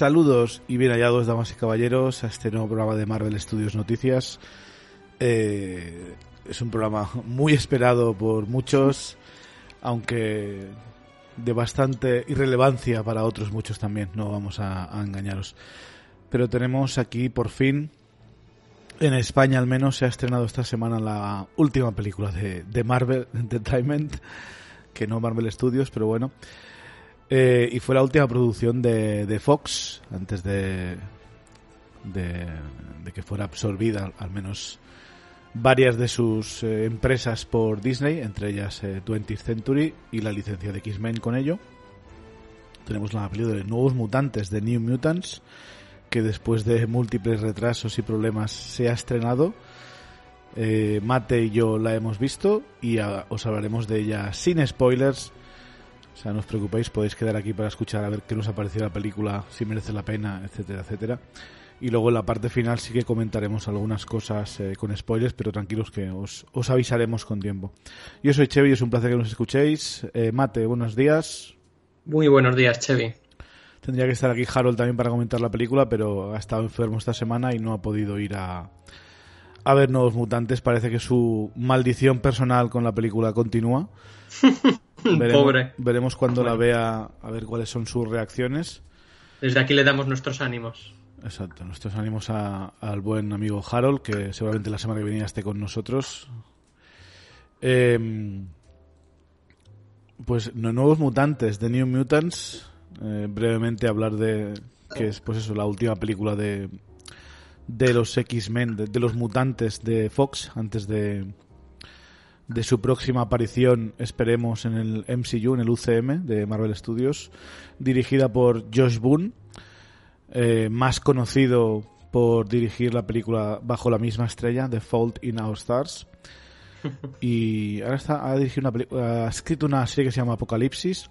Saludos y bien hallados, damas y caballeros, a este nuevo programa de Marvel Studios Noticias. Eh, es un programa muy esperado por muchos, aunque de bastante irrelevancia para otros muchos también, no vamos a, engañaros. Pero tenemos aquí por fin, en España al menos, se ha estrenado esta semana la última película de, de Marvel Entertainment, que no Marvel Studios, pero bueno. Eh, y fue la última producción de, Fox antes de, de, que fuera absorbida al menos varias de sus eh, empresas por Disney, entre ellas 20th eh, Century y la licencia de X-Men con ello. Tenemos la película de Nuevos Mutantes de New Mutants, que después de múltiples retrasos y problemas se ha estrenado. Mate y yo la hemos visto y os hablaremos de ella sin spoilers sea, no os preocupéis, podéis quedar aquí para escuchar a ver qué nos ha parecido la película, si merece la pena, etcétera, etcétera. Y luego en la parte final sí que comentaremos algunas cosas eh, con spoilers, pero tranquilos que os, avisaremos con tiempo. Yo soy Chevy y es un placer que nos escuchéis. Eh, Mate, buenos días. Muy buenos días, Chevy. Tendría que estar aquí Harold también para comentar la película, pero ha estado enfermo esta semana y no ha podido ir a, a ver Nuevos Mutantes. Parece que su maldición personal con la película continúa. Veremos, Pobre. Veremos cuando la vea a ver cuáles son sus reacciones. Desde aquí le damos nuestros ánimos. Exacto, nuestros ánimos al buen amigo Harold, que seguramente la semana que viene esté con nosotros. Em, pues nuevos mutantes, de New Mutants. Eh, brevemente hablar de que es pues eso la última película de de los X-Men, de los mutantes de Fox antes de de su próxima aparición, esperemos, en el MCU, en el UCM de Marvel Studios, dirigida por Josh Boone, eh, más conocido por dirigir la película Bajo la misma estrella, The Fault in Our Stars. Y ahora está, ha, dirigido una ha escrito una serie que se llama Apocalipsis,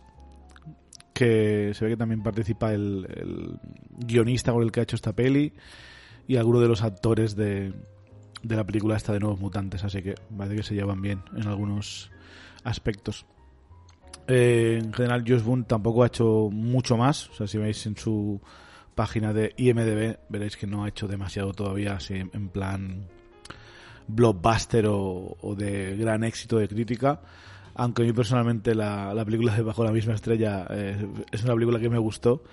que se ve que también participa el, el guionista con el que ha hecho esta peli y alguno de los actores de, de la película esta de Nuevos Mutantes, así que parece que se llevan bien en algunos aspectos. Eh, en general, Josh Boone tampoco ha hecho mucho más. O sea, si veis en su página de IMDB, veréis que no ha hecho demasiado todavía, así en plan blockbuster o, de gran éxito de crítica. Aunque a mí personalmente la, película de Bajo la misma estrella eh, es una película que me gustó.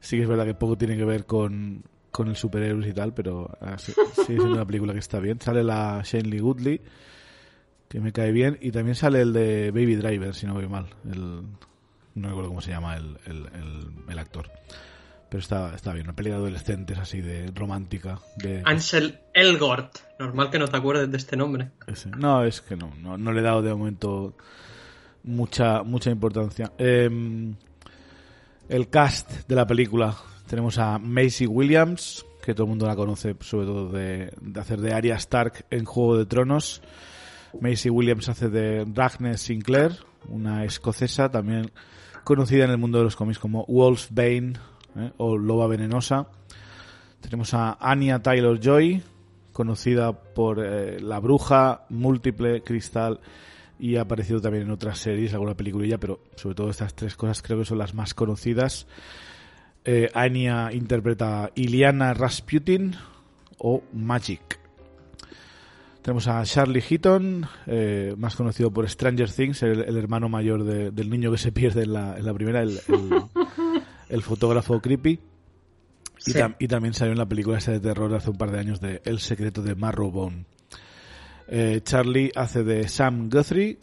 Sí que es verdad que poco tiene que ver con, con el superhéroes y tal, pero ah, sí, es una película que está bien. Sale la Shane Goodley, que me cae bien, y también sale el de Baby Driver, si no voy mal. El, no recuerdo cómo se llama el, el, actor. Pero está, está bien, una película de adolescentes así de romántica. De... Ansel Elgort. Normal que no te acuerdes de este nombre. No, es que no, no, le he dado de momento mucha, mucha importancia. Em, el cast de la película tenemos a Macy Williams, que todo el mundo la conoce sobre todo de, hacer de Arya Stark en Juego de Tronos. Macy Williams hace de Ragnar Sinclair, una escocesa también conocida en el mundo de los cómics como Wolfsbane ¿eh? o Loba Venenosa. Tenemos a Anya Taylor Joy, conocida por eh, La Bruja, Múltiple, Cristal y ha aparecido también en otras series, alguna peliculilla, pero sobre todo estas tres cosas creo que son las más conocidas. Eh, Anya interpreta Iliana Rasputin o Magic. Tenemos a Charlie Heaton, eh, más conocido por Stranger Things, el, el hermano mayor de- del niño que se pierde en la, en la primera, el, el- el fotógrafo creepy. Y, Sí. tam- y también salió en la película esa de terror hace un par de años de El secreto de Marrowbone. Eh, Charlie hace de Sam Guthrie,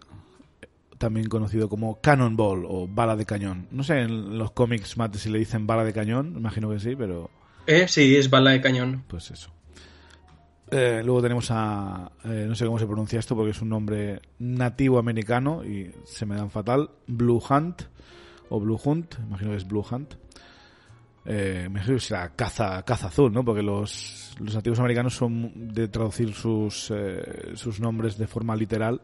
también conocido como Cannonball o bala de cañón. No sé en los cómics, Mate, si le dicen bala de cañón, imagino que sí, pero Eh, sí, es bala de cañón. pues eso. Eh, luego tenemos a, eh, no sé cómo se pronuncia esto porque es un nombre nativo americano y se me dan fatal, Blue Hunt o Blue Hunt, imagino que es Blue Hunt. Eh, me imagino que será caza, caza azul, ¿no? Porque los, los nativos americanos son de traducir sus, eh, sus nombres de forma literal.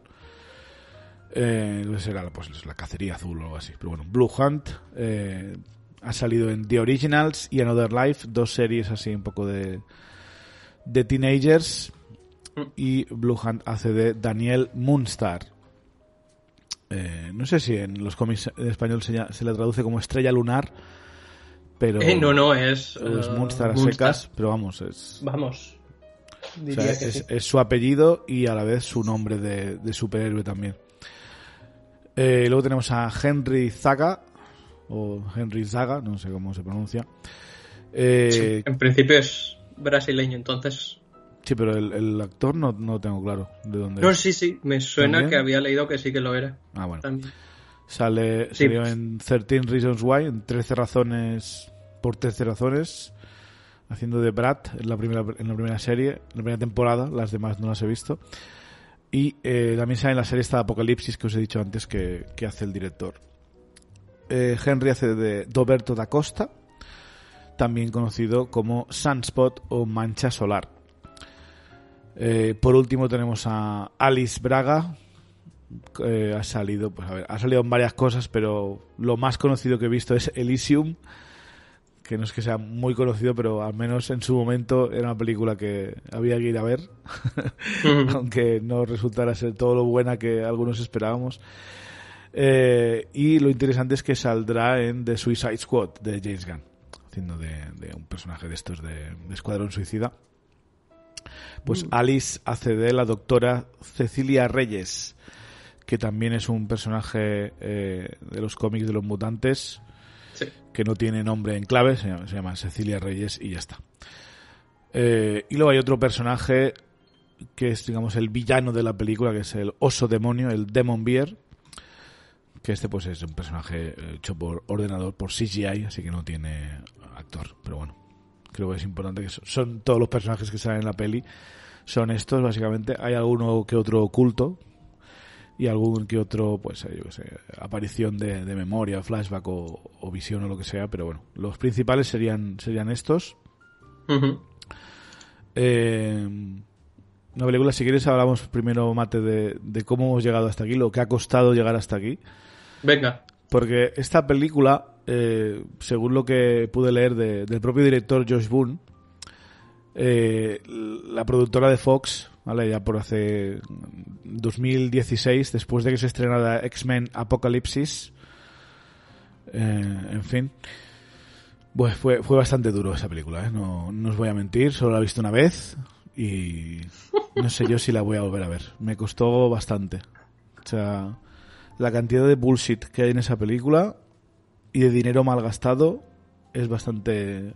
Eh, pues, la cacería azul o algo así. Pero bueno, Blue Hunt eh, ha salido en The Originals y Another Life, dos series así un poco de, de teenagers. Y Blue Hunt hace de Daniel Moonstar. Eh, no sé si en los cómics en español se, le traduce como estrella lunar, pero Eh, no, no, es. eh, Moonstar a Moonstar. secas, pero vamos, es, Vamos. o Diría sea, que es, sí. es su apellido y a la vez su nombre de, de superhéroe también. Eh, luego tenemos a Henry Zaga, o Henry Zaga, no sé cómo se pronuncia. Eh, En principio es brasileño, entonces. sí, pero el, el actor no, no tengo claro de dónde No, es. sí, sí, me suena ¿También? que había leído que sí que lo era. Ah, bueno. También. Sale, Sí. salió en 13 Reasons Why, en 13 razones por 13 razones, haciendo de Brad en la primera, en la primera serie, en la primera temporada, las demás no las he visto. Y eh, también sale en la serie esta de Apocalipsis que os he dicho antes que, que hace el director. Eh, Henry hace de Doberto da Costa, también conocido como Sunspot o Mancha Solar. Eh, por último tenemos a Alice Braga, eh, ha salido, pues a ver, ha salido en varias cosas, pero lo más conocido que he visto es Elysium, que no es que sea muy conocido, pero al menos en su momento era una película que había que ir a ver, aunque no resultara ser todo lo buena que algunos esperábamos. Eh, y lo interesante es que saldrá en The Suicide Squad de James Gunn, haciendo de, de un personaje de estos de, de Escuadrón Suicida. Pues Alice hace de la doctora Cecilia Reyes, que también es un personaje eh, de los cómics de los mutantes. Que no tiene nombre en clave, se llama, se llama Cecilia Reyes y ya está. Eh, y luego hay otro personaje que es, digamos, el villano de la película, que es el oso demonio, el Demon Bear, que este pues es un personaje eh, hecho por ordenador, por CGI, así que no tiene actor, pero bueno, creo que es importante que son, son todos los personajes que salen en la peli, son estos básicamente, hay alguno que otro oculto, y algún que otro, pues, eh, yo qué sé, aparición de, de memoria, flashback o, o visión o lo que sea, pero bueno, los principales serían, serían estos. Eh, una película, si quieres, hablamos primero, Mate, de, de cómo hemos llegado hasta aquí, lo que ha costado llegar hasta aquí. Venga. Porque esta película, eh, según lo que pude leer de- del propio director Josh Boone, eh, la productora de Fox, ¿vale? ya por hace 2016, después de que se estrenara X-Men Apocalypsis, eh, en fin, pues fue, fue bastante duro esa película, ¿eh? no, no os voy a mentir, solo la he visto una vez y no sé yo si la voy a volver a ver. Me costó bastante. O sea, la cantidad de bullshit que hay en esa película y de dinero mal gastado es bastante...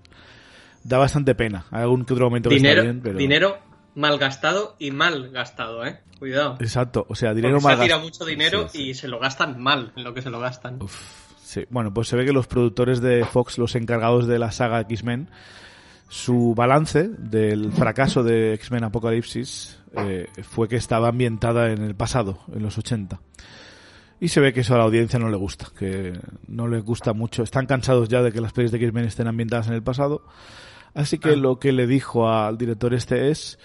Da bastante pena. Hay algún que otro momento que Dinero, está bien, pero... dinero mal gastado y mal gastado, ¿eh? Cuidado. Exacto, o sea, dinero se mal ha tirado gastado. mucho dinero Sí, sí. y se lo gastan mal en lo que se lo gastan. Sí, bueno, pues se ve que los productores de Fox, los encargados de la saga X-Men, su balance del fracaso de X-Men Apocalipsis eh, fue que estaba ambientada en el pasado, en los 80. Y se ve que eso a la audiencia no le gusta, que no le gusta mucho. Están cansados ya de que las pelis de X-Men estén ambientadas en el pasado. Así que Ah. lo que le dijo al director este es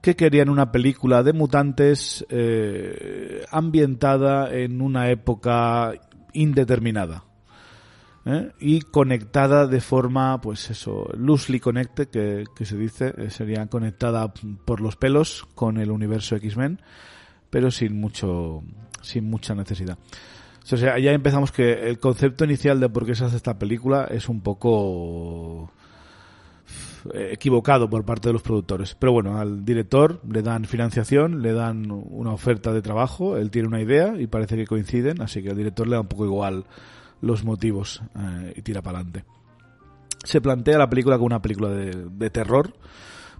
que querían una película de mutantes eh, ambientada en una época indeterminada ¿eh? y conectada de forma, pues eso, loosely connected, que, que se dice, eh, sería conectada por los pelos con el universo X-Men, pero sin mucho, sin mucha necesidad. O sea, ya empezamos que el concepto inicial de por qué se hace esta película es un poco equivocado por parte de los productores. Pero bueno, al director le dan financiación, le dan una oferta de trabajo, él tiene una idea y parece que coinciden, así que al director le da un poco igual los motivos eh, y tira para adelante. Se plantea la película como una película de, terror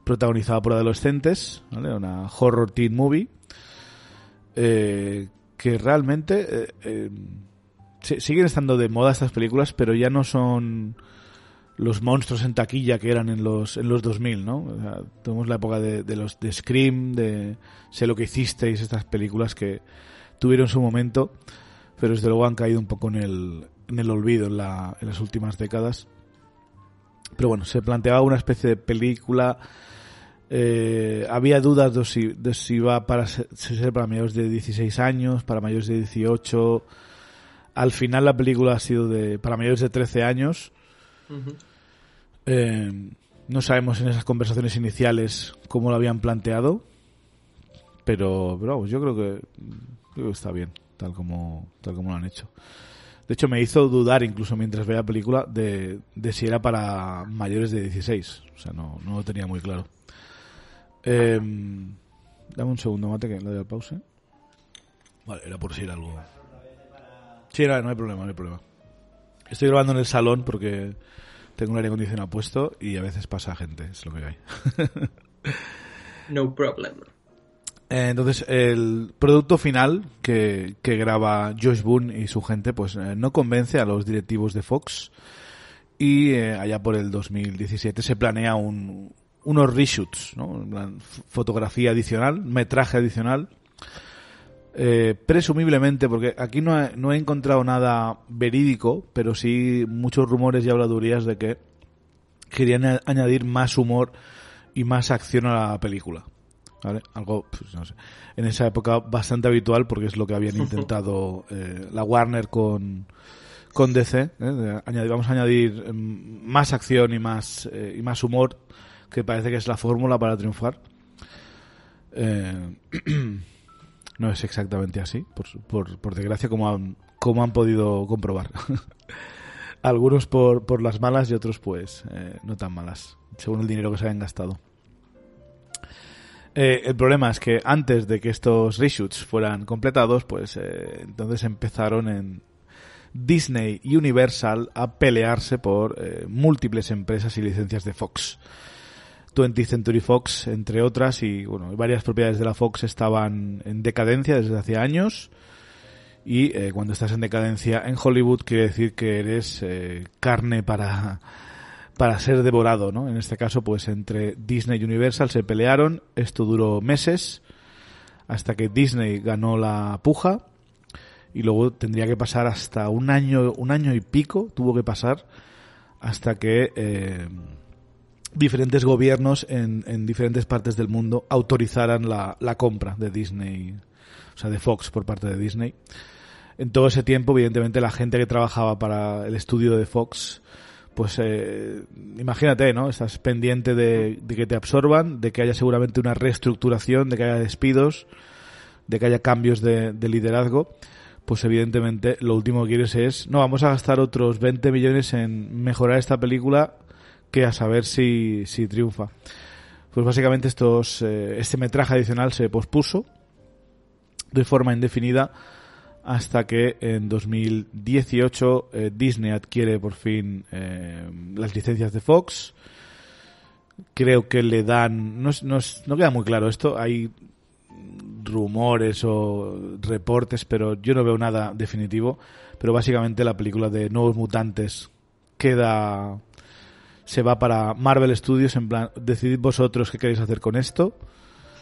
protagonizada por adolescentes, una horror teen movie, eh, que realmente eh, siguen estando de moda estas películas, pero ya no son los monstruos en taquilla que eran en los en los 2000, ¿no? tenemos la época de, los de Scream, de Sé lo que hicisteis, estas películas que tuvieron su momento, pero desde luego han caído un poco en el, en el olvido en, la, en las últimas décadas. Pero bueno, se planteaba una especie de película. Eh, había dudas de si, de si iba para ser, para mayores de 16 años, para mayores de 18. Al final la película ha sido de para mayores de 13 años eh, no sabemos en esas conversaciones iniciales cómo lo habían planteado, pero, yo creo que, está bien, tal como, tal como lo han hecho. De hecho, me hizo dudar, incluso mientras veía la película, de, si era para mayores de 16. O sea, no, no lo tenía muy claro. Eh, dame un segundo, mate, que le doy al pause. Vale, era por si era algo. Sí, no hay problema, no hay problema. Estoy grabando en el salón porque tengo un aire acondicionado puesto y a veces pasa gente, es lo que hay. no problem. Eh, entonces, el producto final que, graba Josh Boone y su gente, pues eh, no convence a los directivos de Fox. Y eh, allá por el 2017 se planea un, unos reshoots, ¿no? fotografía adicional, metraje adicional eh, presumiblemente, porque aquí no he, no he encontrado nada verídico, pero sí muchos rumores y habladurías de que querían añadir más humor y más acción a la película. ¿Vale? Algo, pues, no sé, en esa época bastante habitual porque es lo que habían intentado eh, la Warner con, con DC. ¿eh? Añadir, vamos a añadir em, más acción y más, y más humor, que parece que es la fórmula para triunfar. no es exactamente así, por, por, desgracia, como han, como han podido comprobar. Algunos por, por las malas y otros pues eh, no tan malas, según el dinero que se hayan gastado. Eh, el problema es que antes de que estos reshoots fueran completados, pues eh, entonces empezaron en Disney y Universal a pelearse por múltiples empresas y licencias de Fox. 20th Century Fox, entre otras, y bueno, varias propiedades de la Fox estaban en decadencia desde hace años. Y eh, cuando estás en decadencia en Hollywood quiere decir que eres eh, carne para, para ser devorado, ¿no? En este caso, pues entre Disney y Universal se pelearon. Esto duró meses hasta que Disney ganó la puja y luego tendría que pasar hasta un año, un año y pico tuvo que pasar hasta que eh, diferentes gobiernos en, en, diferentes partes del mundo autorizaran la, la, compra de Disney, o sea, de Fox por parte de Disney. En todo ese tiempo, evidentemente, la gente que trabajaba para el estudio de Fox, pues eh, imagínate, ¿no? Estás pendiente de, de, que te absorban, de que haya seguramente una reestructuración, de que haya despidos, de que haya cambios de, de liderazgo pues evidentemente lo último que quieres es, no, vamos a gastar otros 20 millones en mejorar esta película a saber si, si triunfa. Pues básicamente estos, eh, este metraje adicional se pospuso de forma indefinida hasta que en 2018 eh, Disney adquiere por fin eh, las licencias de Fox. Creo que le dan, no, no, no queda muy claro esto, hay rumores o reportes, pero yo no veo nada definitivo. Pero básicamente la película de Nuevos Mutantes queda se va para Marvel Studios en plan, decidid vosotros qué queréis hacer con esto.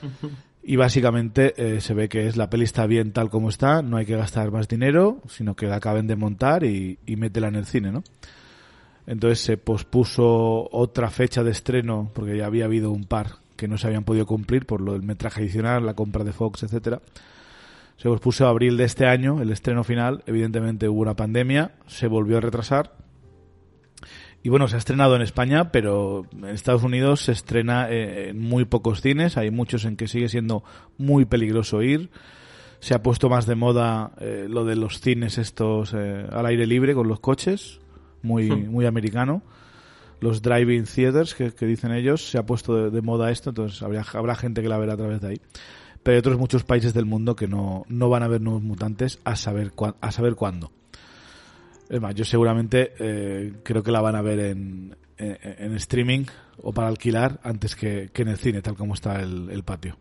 Y básicamente eh, se ve que es la peli está bien tal como está, no hay que gastar más dinero, sino que la acaben de montar y, y métela en el cine, ¿no? Entonces se pospuso otra fecha de estreno, porque ya había habido un par que no se habían podido cumplir por lo del metraje adicional, la compra de Fox, etcétera. Se pospuso a abril de este año, el estreno final. Evidentemente hubo una pandemia, se volvió a retrasar y bueno, se ha estrenado en España, pero en Estados Unidos se estrena eh, en muy pocos cines. Hay muchos en que sigue siendo muy peligroso ir. Se ha puesto más de moda eh, lo de los cines estos eh, al aire libre con los coches, muy, muy americano. los driving theaters que, dicen ellos, se ha puesto de, moda esto, entonces habrá, habrá gente que la verá a través de ahí. Pero hay otros muchos países del mundo que no, no van a ver nuevos mutantes a saber, a saber cuándo. Es más, yo seguramente eh, creo que la van a ver en, en, streaming o para alquilar antes que, en el cine, tal como está el, patio.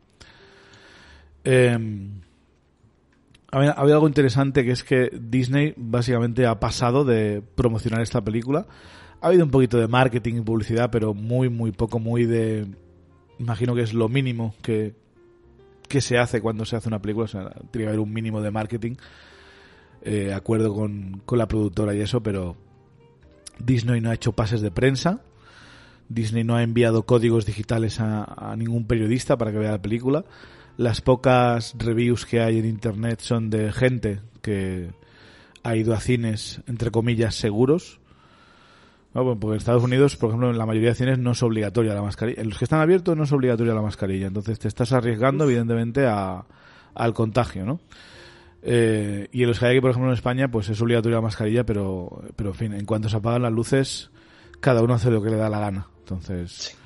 Eh, había, algo interesante que es que Disney básicamente ha pasado de promocionar esta película. Ha habido un poquito de marketing y publicidad, pero muy, muy poco, muy de... Imagino que es lo mínimo que, que se hace cuando se hace una película. O sea, tiene que haber un mínimo de marketing, eh, acuerdo con, con la productora y eso, pero Disney no ha hecho pases de prensa. Disney no ha enviado códigos digitales a, a ningún periodista para que vea la película las pocas reviews que hay en internet son de gente que ha ido a cines, entre comillas, seguros. porque en Estados Unidos, por ejemplo, en la mayoría de cines no es obligatoria la mascarilla. En los que están abiertos no es obligatoria la mascarilla. Entonces te estás arriesgando, evidentemente, a, al contagio, ¿no? Eh, y en los que hay aquí, por ejemplo, en España, pues es obligatoria la mascarilla, pero, pero en fin, en cuanto se apagan las luces, cada uno hace lo que le da la gana. Entonces,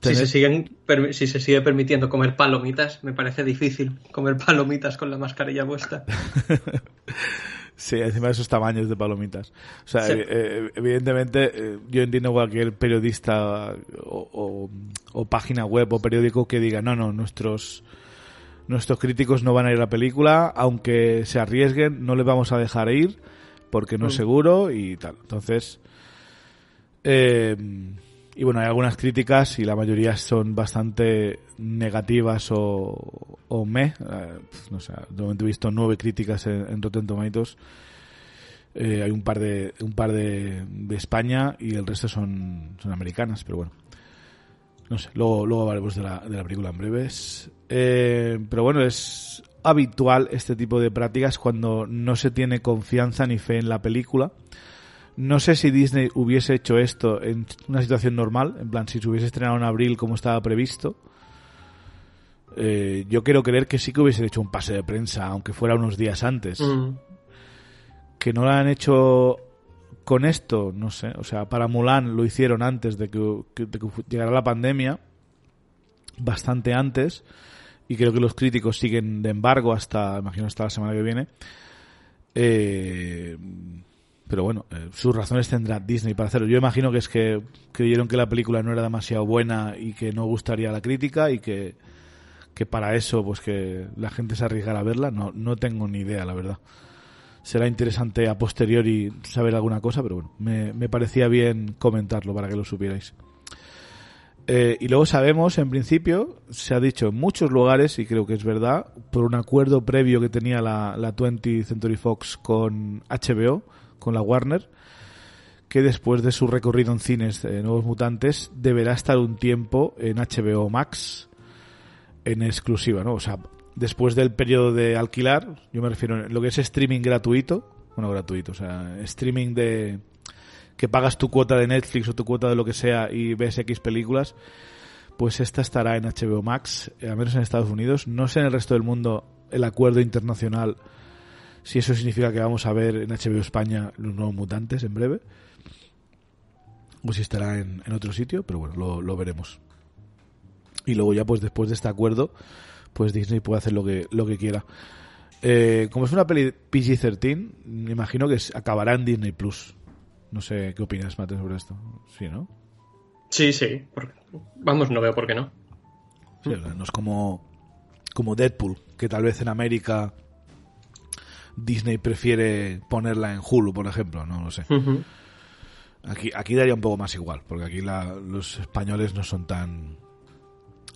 si se, siguen, si se sigue permitiendo comer palomitas, me parece difícil comer palomitas con la mascarilla puesta. sí, encima de esos tamaños de palomitas. O sea, eh, eh, evidentemente, eh, yo entiendo cualquier periodista o, página web o periódico que diga, no, no, nuestros, nuestros críticos no van a ir a la película, aunque se arriesguen, no les vamos a dejar ir porque no es mm. seguro y tal. Entonces, eh, y bueno, hay algunas críticas y la mayoría son bastante negativas o, o me. Eh, no sé, de momento he visto nueve críticas en, Rotten Tomatoes. Eh, hay un par de un par de, de, España y el resto son, son americanas, pero bueno. No sé, luego, luego hablaremos de la, de la película en breves. Eh, pero bueno, es habitual este tipo de prácticas cuando no se tiene confianza ni fe en la película no sé si Disney hubiese hecho esto en una situación normal, en plan, si se hubiese estrenado en abril como estaba previsto. Eh, yo quiero creer que sí que hubiese hecho un pase de prensa, aunque fuera unos días antes. Mm. Que no lo han hecho con esto, no sé. O sea, para Mulan lo hicieron antes de que, llegara la pandemia, bastante antes. Y creo que los críticos siguen de embargo hasta, imagino, hasta la semana que viene. Eh, pero bueno, eh, sus razones tendrá Disney para hacerlo. Yo imagino que es que creyeron que la película no era demasiado buena y que no gustaría la crítica y que, que para eso pues que la gente se arriesgara a verla. No, no tengo ni idea, la verdad. Será interesante a posteriori saber alguna cosa, pero bueno, me, me parecía bien comentarlo para que lo supierais. Eh, y luego sabemos, en principio, se ha dicho en muchos lugares, y creo que es verdad, por un acuerdo previo que tenía la, la 20th Century Fox con HBO, con la Warner, que después de su recorrido en cines de Nuevos Mutantes deberá estar un tiempo en HBO Max en exclusiva, ¿no? O sea, después del periodo de alquilar, yo me refiero a lo que es streaming gratuito, bueno, gratuito, o sea, streaming de que pagas tu cuota de Netflix o tu cuota de lo que sea y ves X películas, pues esta estará en HBO Max, al menos en Estados Unidos. No sé en el resto del mundo el acuerdo internacional si eso significa que vamos a ver en HBO España los nuevos mutantes en breve. O si estará en, otro sitio, pero bueno, lo, veremos. Y luego ya pues después de este acuerdo, pues Disney puede hacer lo que, lo que quiera. Eh, como es una peli PG-13, me imagino que acabará en Disney Plus. No sé qué opinas, Mate, sobre esto. Sí, ¿no? Sí, sí. Vamos, no veo por qué no. no es como, como Deadpool, que tal vez en América Disney prefiere ponerla en Hulu, por ejemplo, no lo sé. Aquí, aquí daría un poco más igual, porque aquí los españoles no son tan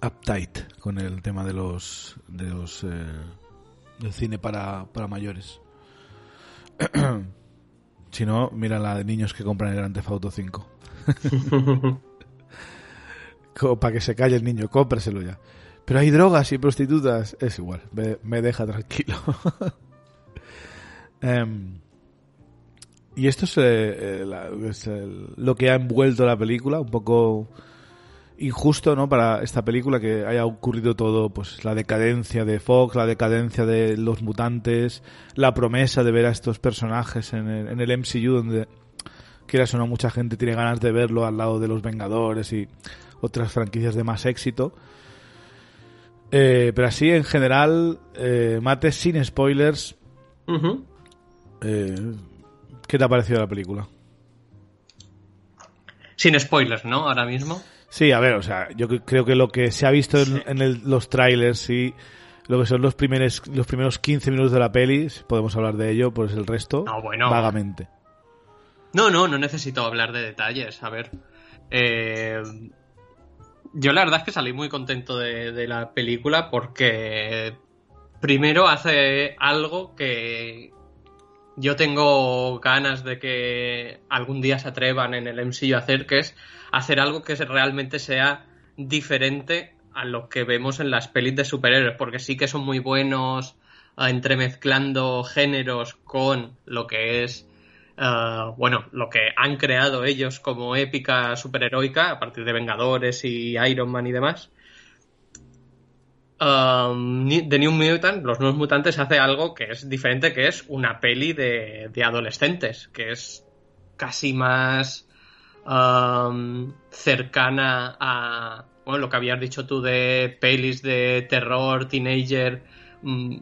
uptight con el tema de los, de los eh, del cine para, para mayores. si no, mira la de niños que compran el Grand Theft Auto 5. Como para que se calle el niño, cómpraselo ya. Pero hay drogas y prostitutas, es igual, me deja tranquilo. Em, y esto es, eh, eh, lo que ha envuelto la película, un poco injusto, ¿no? Para esta película que haya ocurrido todo, pues la decadencia de Fox, la decadencia de los mutantes, la promesa de ver a estos personajes en el, en el MCU donde quieras o no, mucha gente tiene ganas de verlo al lado de los Vengadores y otras franquicias de más éxito. Eh, pero así, en general, eh, Mate, sin spoilers, eh, ¿qué te ha parecido la película? Sin spoilers, ¿no? Ahora mismo. Sí, a ver, o sea, yo creo que lo que se ha visto en, los trailers y lo que son los primeros, los primeros 15 minutos de la peli, podemos hablar de ello, pues el resto, vagamente. No, no, no necesito hablar de detalles. A ver, eh, yo la verdad es que salí muy contento de, la película porque primero hace algo que yo tengo ganas de que algún día se atrevan en el MCU a hacer, que es hacer algo que realmente sea diferente a lo que vemos en las pelis de superhéroes, porque sí que son muy buenos ah, entremezclando géneros con lo que es Ah, bueno, lo que han creado ellos como épica superheroica a partir de Vengadores y Iron Man y demás. Um, The New Mutant, los nuevos mutantes, hace algo que es diferente, que es una peli de, adolescentes, que es casi más cercana a bueno, lo que habías dicho tú de pelis de terror, teenager, mm,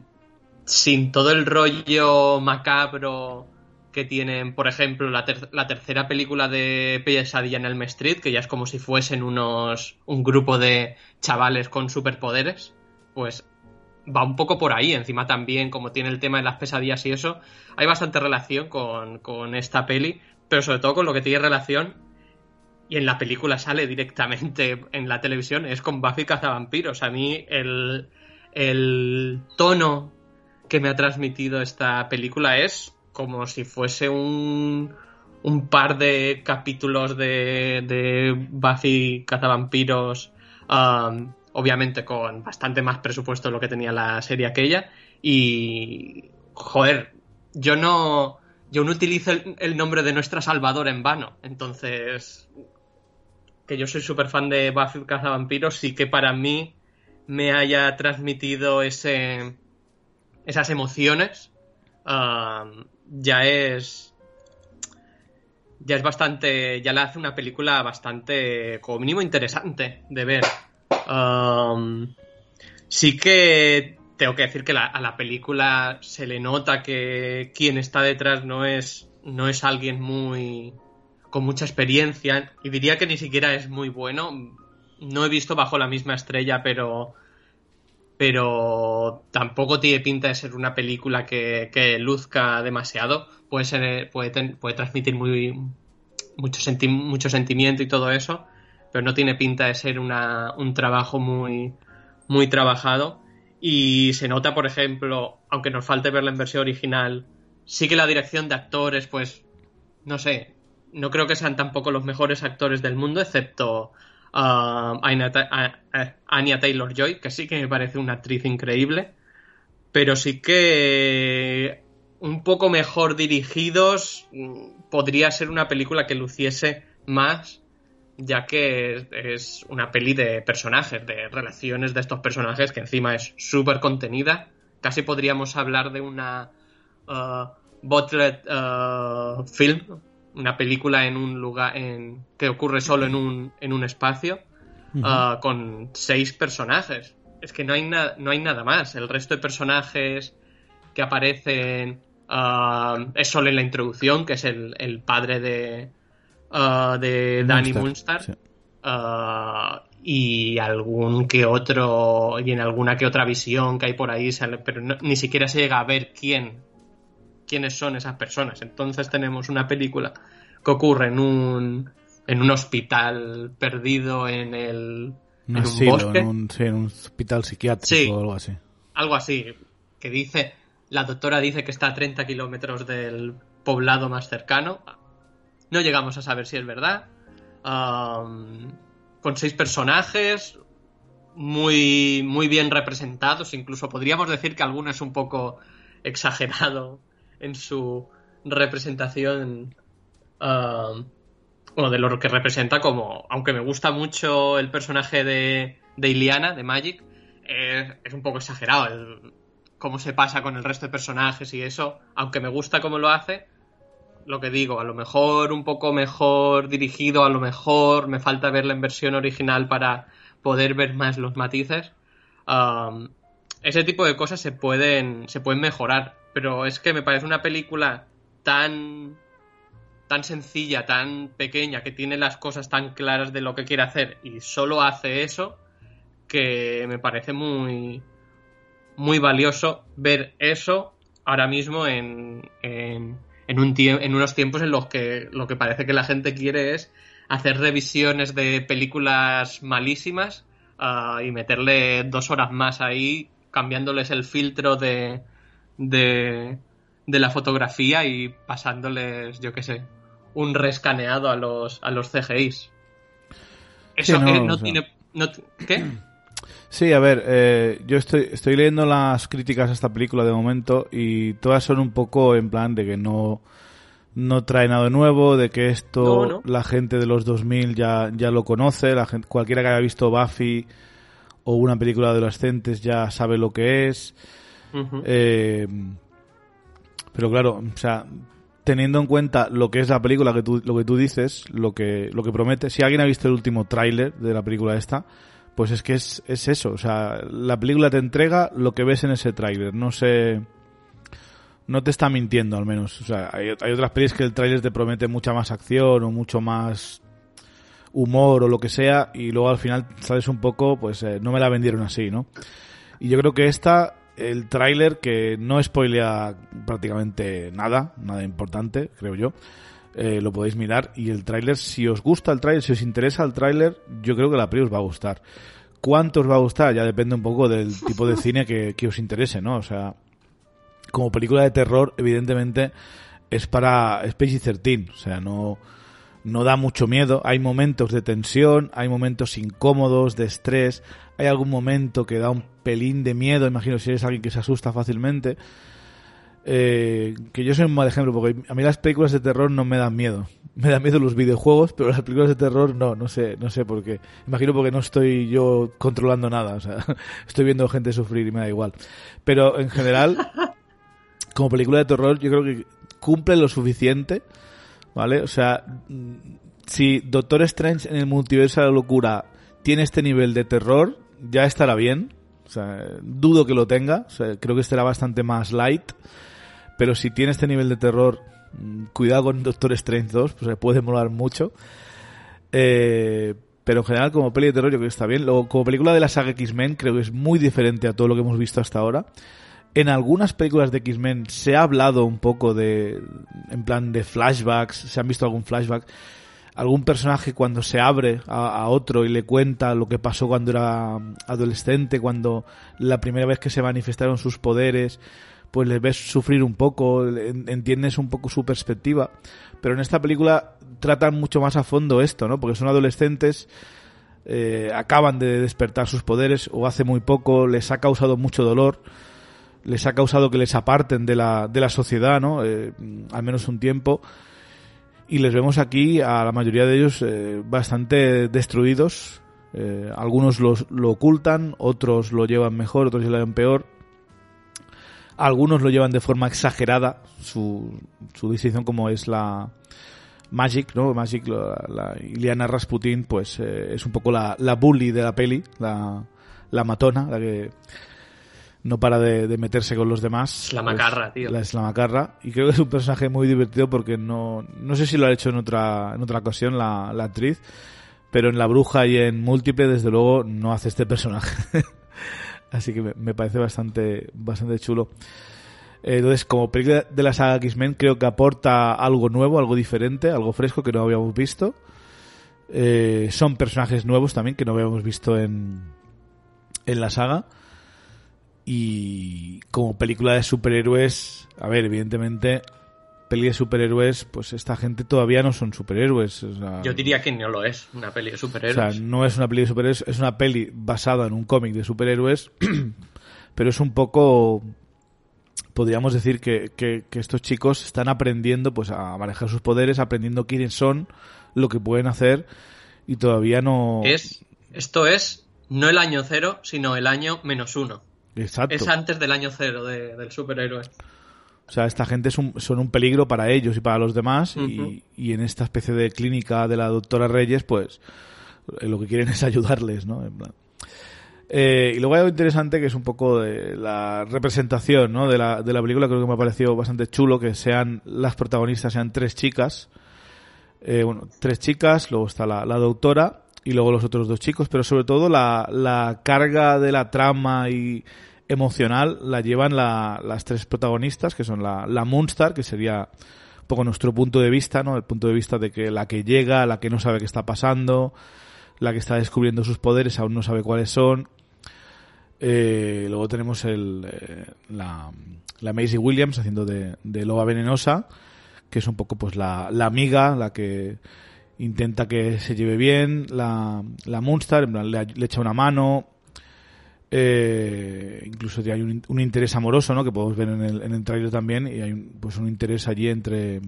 sin todo el rollo macabro que tienen, por ejemplo, la, tercera película de Pesadilla en el Street, que ya es como si fuesen unos un grupo de chavales con superpoderes, pues va un poco por ahí. Encima también, como tiene el tema de las pesadillas y eso, hay bastante relación con, con esta peli, pero sobre todo con lo que tiene relación, y en la película sale directamente en la televisión, es con Buffy Cazavampiros. A mí el, el tono que me ha transmitido esta película es como si fuese un, un par de capítulos de, de Buffy cazavampiros, um, obviamente con bastante más presupuesto de lo que tenía la serie aquella. Y, joder, yo no, yo no utilizo el, nombre de nuestra Salvador en vano. Entonces, que yo soy súper fan de Buffy cazavampiros, sí que para mí me haya transmitido ese, esas emociones. Um, ya es. Ya es bastante. Ya le hace una película bastante. como mínimo interesante de ver. Um, sí que tengo que decir que a la película se le nota que quien está detrás no es. no es alguien muy. Con mucha experiencia. Y diría que ni siquiera es muy bueno. No he visto bajo la misma estrella, pero pero tampoco tiene pinta de ser una película que, luzca demasiado. Puede, ser, puede, puede transmitir muy, mucho, mucho sentimiento y todo eso, pero no tiene pinta de ser una, un trabajo muy, muy trabajado. Y se nota, por ejemplo, aunque nos falte verla en versión original, sí que la dirección de actores, pues, no sé, no creo que sean tampoco los mejores actores del mundo, excepto a Anya Taylor Joy, que sí que me parece una actriz increíble, pero sí que un poco mejor dirigidos mm, podría ser una película que luciese más, ya que es una peli de personajes, de relaciones de estos personajes, que encima es súper contenida. Casi podríamos hablar de una uh, Botlet uh, film, una película en un lugar en, que ocurre solo en un, en un espacio ah, con seis personajes. Es que no hay, no hay nada más. El resto de personajes que aparecen ah, es solo en la introducción, que es el, padre de, uh, de Danny Moonstar. y algún que otro y en alguna que otra visión que hay por ahí pero ni siquiera se llega a ver quién quiénes son esas personas. Entonces tenemos una película que ocurre en un, en un hospital perdido en el... en un bosque. En un, en un hospital psiquiátrico o algo así. Algo así, que dice, la doctora dice que está a 30 kilómetros del poblado más cercano. No llegamos a saber si es verdad. con seis personajes, muy, muy bien representados. Incluso podríamos decir que alguno es un poco exagerado en su representación um, o de lo que representa como, aunque me gusta mucho el personaje de, de Iliana, de Magic, es un poco exagerado cómo se pasa con el resto de personajes y eso, aunque me gusta cómo lo hace, lo que digo, a lo mejor un poco mejor dirigido, a lo mejor me falta verla en versión original para poder ver más los matices. Um, ese tipo de cosas se pueden, se pueden mejorar, pero es que me parece una película tan tan sencilla, tan pequeña, que tiene las cosas tan claras de lo que quiere hacer y solo hace eso, que me parece muy, muy valioso ver eso ahora mismo en, en, en unos tiempos en los que lo que parece que la gente quiere es hacer revisiones de películas malísimas ah, y meterle dos horas más ahí, cambiándoles el filtro de, de, de la fotografía y pasándoles, yo qué sé, un rescaneado a los, a los CGIs. Eso no, tiene... ¿Qué? Sí, a ver, eh, yo estoy, estoy leyendo las críticas a esta película de momento y todas son un poco en plan de que no, no trae nada nuevo, de que esto la gente de los 2000 ya, ya lo conoce, la gente, cualquiera que haya visto Buffy o una película de adolescentes ya sabe lo que es. Eh, pero claro, o sea, teniendo en cuenta lo que es la película, que tú, lo que tú dices, lo que, lo que promete, si alguien ha visto el último tráiler de la película esta, pues es que es, es eso, o sea, la película te entrega lo que ves en ese tráiler, no sé, no te está mintiendo al menos, o sea, hay, otras películas que el tráiler te promete mucha más acción o mucho más humor o lo que sea y luego al final sales un poco, pues eh, no me la vendieron así, ¿no? Y yo creo que esta el tráiler que no spoilea prácticamente nada, nada importante, creo yo. Eh, lo podéis mirar y el tráiler, si os gusta el tráiler, si os interesa el tráiler, yo creo que la peli os va a gustar. ¿Cuánto os va a gustar? Ya depende un poco del tipo de cine que, que os interese, ¿no? O sea, como película de terror, evidentemente es para Space 13, o sea, no, no da mucho miedo. Hay momentos de tensión, hay momentos incómodos, de estrés, hay algún momento que da un pelín de miedo, imagino si eres alguien que se asusta fácilmente. Eh, que yo soy un mal ejemplo, porque a mí las películas de terror no me dan miedo. Me dan miedo los videojuegos, pero las películas de terror no, no sé, no sé por qué. Imagino porque no estoy yo controlando nada, o sea, estoy viendo gente sufrir y me da igual. Pero en general, como película de terror, yo creo que cumple lo suficiente, ¿vale? O sea, si Doctor Strange en el multiverso de la locura tiene este nivel de terror, ya estará bien. O sea, dudo que lo tenga. creo que estará bastante más light. Pero si tiene este nivel de terror, mm, cuidado con Doctor Strange 2, pues se puede molar mucho. Eh, pero en general, como peli de terror, yo creo que está bien. Luego, como película de la saga X-Men, creo que es muy diferente a todo lo que hemos visto hasta ahora. En algunas películas de X-Men se ha hablado un poco de, en plan de flashbacks, se han visto algún flashback algún personaje cuando se abre a, otro y le cuenta lo que pasó cuando era adolescente, cuando la primera vez que se manifestaron sus poderes, pues le ves sufrir un poco, entiendes un poco su perspectiva. Pero en esta película tratan mucho más a fondo esto, ¿no? Porque son adolescentes, eh, acaban de despertar sus poderes o hace muy poco les ha causado mucho dolor, les ha causado que les aparten de la, de la sociedad, ¿no? Eh, al menos un tiempo y les vemos aquí a la mayoría de ellos eh, bastante destruidos. Eh, algunos los, lo ocultan, otros lo llevan mejor, otros lo llevan peor. Algunos lo llevan de forma exagerada, su, su decisión como es la Magic, ¿no? Magic, la, la Iliana Rasputin, pues eh, es un poco la, la bully de la peli, la, la matona, la que no para de, meterse con los demás. La macarra, tío. La, es la macarra. Y creo que es un personaje muy divertido porque no, no sé si lo ha hecho en otra, en otra ocasión la, actriz, pero en La Bruja y en Múltiple, desde luego, no hace este personaje. Así que me, parece bastante, bastante chulo. Eh, entonces, como película de la saga X-Men, creo que aporta algo nuevo, algo diferente, algo fresco que no habíamos visto. Eh, son personajes nuevos también que no habíamos visto en, en la saga. Y como película de superhéroes, a ver, evidentemente, peli de superhéroes, pues esta gente todavía no son superhéroes. Yo diría que no lo es, una peli de superhéroes. O sea, no es una peli de superhéroes, es una peli basada en un cómic de superhéroes, pero es un poco podríamos decir que, que, estos chicos están aprendiendo pues a manejar sus poderes, aprendiendo quiénes son, lo que pueden hacer y todavía no... Es, esto es no el año cero, sino el año menos uno. Exacto. Es antes del año cero del superhéroe. O sea, esta gente son un peligro para ellos y para los demás y, y, en esta especie de clínica de la doctora Reyes, pues eh, lo que quieren es ayudarles, ¿no? Eh, y luego hay algo interesante que es un poco de la representación ¿no? de, la, de la película, creo que me ha parecido bastante chulo que sean las protagonistas, sean tres chicas, eh, bueno, tres chicas, luego está la, la doctora y luego los otros dos chicos, pero sobre todo la, la carga de la trama y emocional la llevan las tres protagonistas, que son la, la Moonstar, que sería un poco nuestro punto de vista, ¿no? El punto de vista de que la que llega, la que no sabe qué está pasando, la que está descubriendo sus poderes, aún no sabe cuáles son. Eh, luego tenemos el, eh, la, la Maisie Williams haciendo de, de, loba venenosa, que es un poco pues la, la amiga, la que intenta que se lleve bien, la, la Moonstar, le, le echa una mano, eh, incluso hay un, un, interés amoroso, ¿no? Que podemos ver en el, en el trailer también y hay un, pues un interés allí entre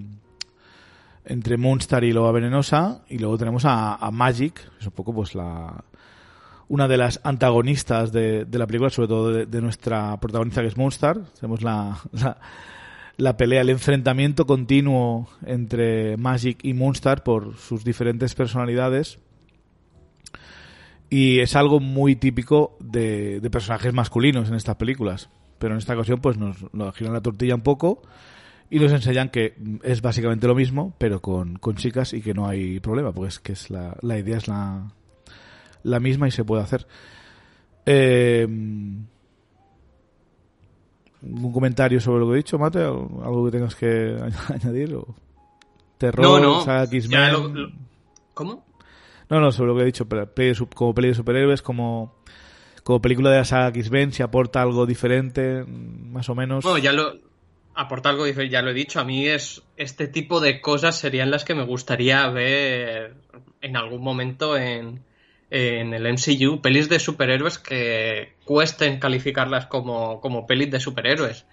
entre y Loba Venenosa y luego tenemos a, a Magic, que es un poco pues la una de las antagonistas de, de la película, sobre todo de, nuestra protagonista que es Moonstar. Tenemos la, la, pelea, el enfrentamiento continuo entre Magic y Moonstar por sus diferentes personalidades y es algo muy típico de, de, personajes masculinos en estas películas. Pero en esta ocasión, pues nos, giran la tortilla un poco y nos enseñan que es básicamente lo mismo, pero con, con chicas y que no hay problema, porque es que es la, la idea es la, la misma y se puede hacer. Eh, ¿Un comentario sobre lo que he dicho, Mate? ¿Algo que tengas que añadir? ¿O terror, no, no. saga Lo, lo... ¿Cómo? No, no, sobre lo que he dicho, como peli de superhéroes, como, como película de la saga X-Men, si aporta algo diferente, más o menos. Bueno, ya lo aporta algo diferente, ya lo he dicho, a mí es este tipo de cosas serían las que me gustaría ver en algún momento en, en el MCU, pelis de superhéroes que cuesten calificarlas como, como pelis de superhéroes.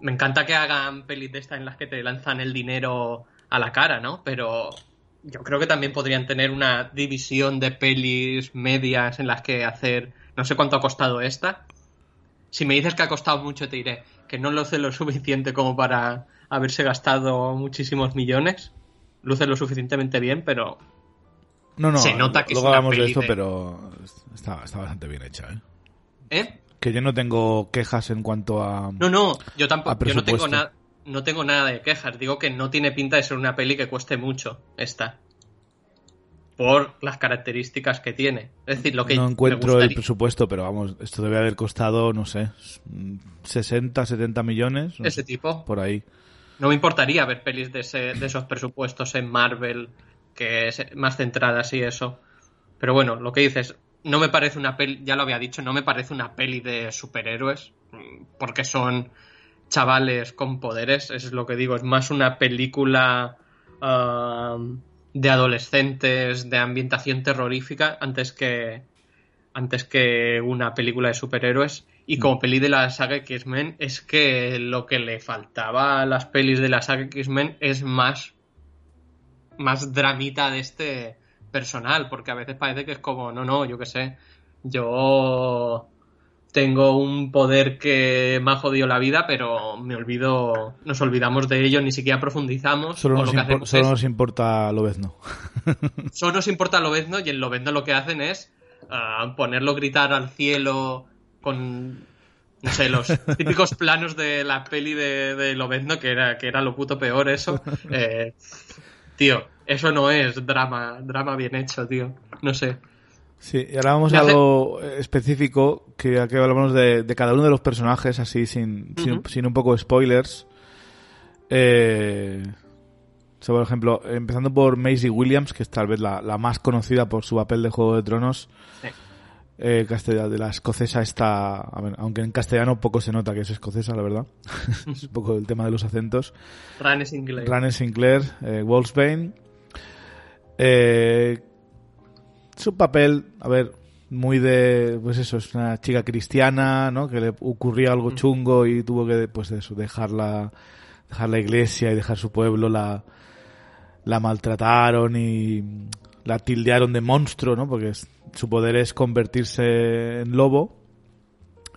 Me encanta que hagan pelis de estas en las que te lanzan el dinero a la cara, ¿no? Pero yo creo que también podrían tener una división de pelis medias en las que hacer. No sé cuánto ha costado esta. Si me dices que ha costado mucho, te diré que no luce lo suficiente como para haberse gastado muchísimos millones. Luce lo suficientemente bien, pero. No, no, se nota que luego es una hablamos de esto, de- pero está, está bastante bien hecha, ¿eh? ¿Eh? Que yo no tengo quejas en cuanto a... No, no, yo tampoco. Yo no tengo. No tengo nada de quejas. Digo que no tiene pinta de ser una peli que cueste mucho esta. Por las características que tiene. Es decir, lo que no encuentro el presupuesto, pero vamos, esto debe haber costado, no sé, 60, 70 millones. no ese sé, tipo. Por ahí. No me importaría ver pelis de, ese- de esos presupuestos en Marvel, que es más centradas y eso. Pero bueno, lo que dices, no me parece una peli, ya lo había dicho, no me parece una peli de superhéroes, mm, porque son chavales con poderes, eso es lo que digo, es más una película ah, de adolescentes, de ambientación terrorífica, antes que, antes que una película de superhéroes. Y como peli de la saga X-Men, es que lo que le faltaba a las pelis de la saga X-Men es más, más dramita de este personal, porque a veces parece que es como, no, no, yo qué sé, yo tengo un poder que me ha jodido la vida, pero me olvido, nos olvidamos de ello, ni siquiera profundizamos. Solo nos, lo que impor- solo es- nos importa Lobezno. solo nos importa Lobezno y en Lobezno lo que hacen es ah, ponerlo gritar al cielo con no sé, los típicos planos de la peli de, de Lobezno, que era, que era lo puto peor eso. Eh, tío, eso no es drama, drama bien hecho, tío. No sé. Sí, y ahora vamos a hace- algo específico, que aquí hablamos de, de cada uno de los personajes, así sin, sin, sin un poco de spoilers. Eh, por ejemplo, empezando por Maisie Williams, que es tal vez la, la más conocida por su papel de Juego de Tronos. Sí. Eh, de la escocesa está, aunque en castellano poco se nota que es escocesa, la verdad. es un poco el tema de los acentos. Ranes inglés. Rane Sinclair, eh, Wolfsbane. Eh, es un papel, a ver, muy de, pues eso, es una chica cristiana, ¿no? Que le ocurría algo Mm. chungo y tuvo que, pues eso, dejar la, dejar la iglesia y dejar su pueblo, la, la maltrataron y la tildearon de monstruo, ¿no? Porque es- su poder es convertirse en lobo,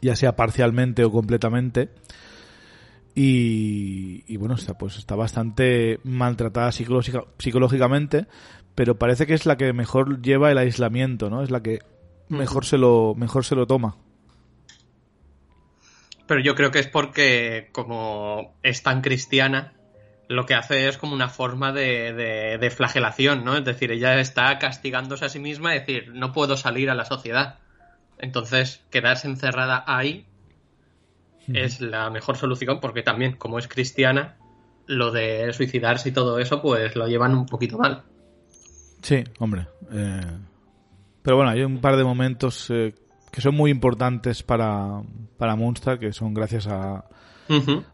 ya sea parcialmente o completamente. Y, bueno, está, pues está bastante maltratada psicológicamente, pero parece que es la que mejor lleva el aislamiento, ¿no? Es la que mejor se lo, mejor se lo toma. Pero yo creo que es porque, como es tan cristiana, lo que hace es como una forma de, de, flagelación, ¿no? Es decir, ella está castigándose a sí misma y decir, no puedo salir a la sociedad. Entonces, quedarse encerrada ahí es la mejor solución porque también, como es cristiana, lo de suicidarse y todo eso, pues lo llevan un poquito mal. Sí, hombre. Eh, pero bueno, hay un par de momentos eh, que son muy importantes para, para Munster, que son gracias a,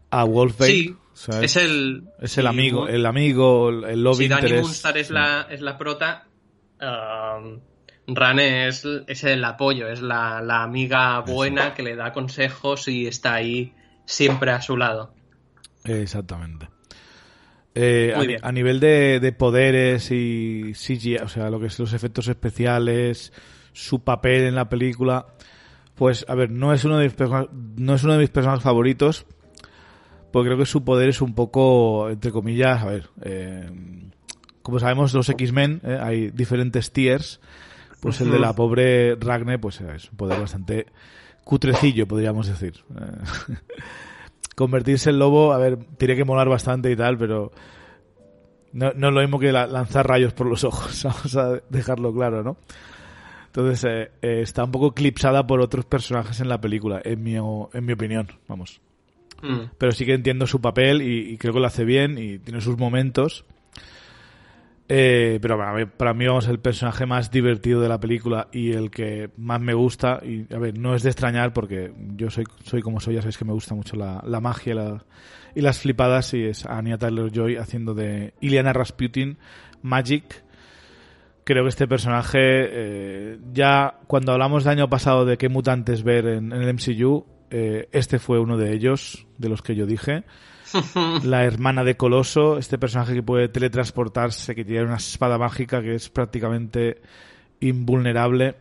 a Wolfbane. Sí, es, el... Es el amigo, el amigo, el lobby Si Danny Munster es, la, es la prota... Um, Rane es, es, el apoyo, es la, amiga buena que le da consejos y está ahí siempre a su lado. Exactamente. Eh, a, nivel de, poderes y CGI, o sea, lo que es los efectos especiales, su papel en la película, pues, a ver, no es uno de mis, no es uno de mis personajes favoritos, porque creo que su poder es un poco, entre comillas, a ver, eh, como sabemos los X-Men, eh, hay diferentes tiers, pues el de la pobre Ragne, pues es un poder bastante cutrecillo, podríamos decir. Convertirse en lobo, a ver, tiene que molar bastante y tal, pero no, es lo mismo que lanzar rayos por los ojos, vamos a dejarlo claro, ¿no? Entonces eh, eh, está un poco eclipsada por otros personajes en la película, en mi, en mi opinión, vamos. Mm. Pero sí que entiendo su papel y, y, creo que lo hace bien y tiene sus momentos. Eh, pero para mí, para mí, vamos, el personaje más divertido de la película y el que más me gusta, y a ver, no es de extrañar porque yo soy, soy como soy, ya sabéis que me gusta mucho la, la magia y las flipadas, y es Anya Taylor-Joy haciendo de Iliana Rasputin Magic. Creo que este personaje, eh, ya cuando hablamos del año pasado de qué mutantes ver en, el MCU, eh, este fue uno de ellos, de los que yo dije. la hermana de Coloso, este personaje que puede teletransportarse, que tiene una espada mágica que es prácticamente invulnerable.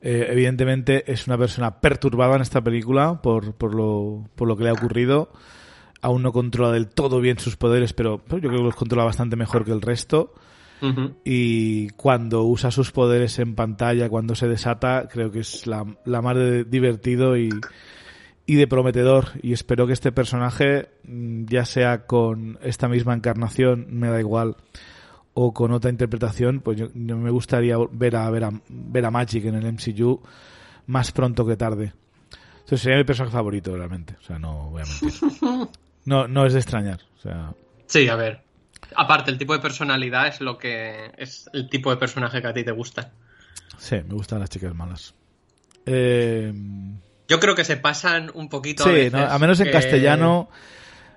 Eh, evidentemente es una persona perturbada en esta película por, por, lo, por lo que le ha ocurrido. Aún no controla del todo bien sus poderes, pero yo creo que los controla bastante mejor que el resto. Y cuando usa sus poderes en pantalla, cuando se desata, creo que es la, la más de divertido y, y de prometedor. Y espero que este personaje mm, ya sea con esta misma encarnación me da igual o con otra interpretación pues yo, me gustaría ver a ver a ver a Magic en el MCU más pronto que tarde. Entonces sería mi personaje favorito realmente. O sea no voy a mentir no no es de extrañar o sea. Sí a ver. Aparte el tipo de personalidad es lo que es el tipo de personaje que a ti te gusta. Sí me gustan las chicas malas. Eh yo creo que se pasan un poquito. Sí, a, menos en castellano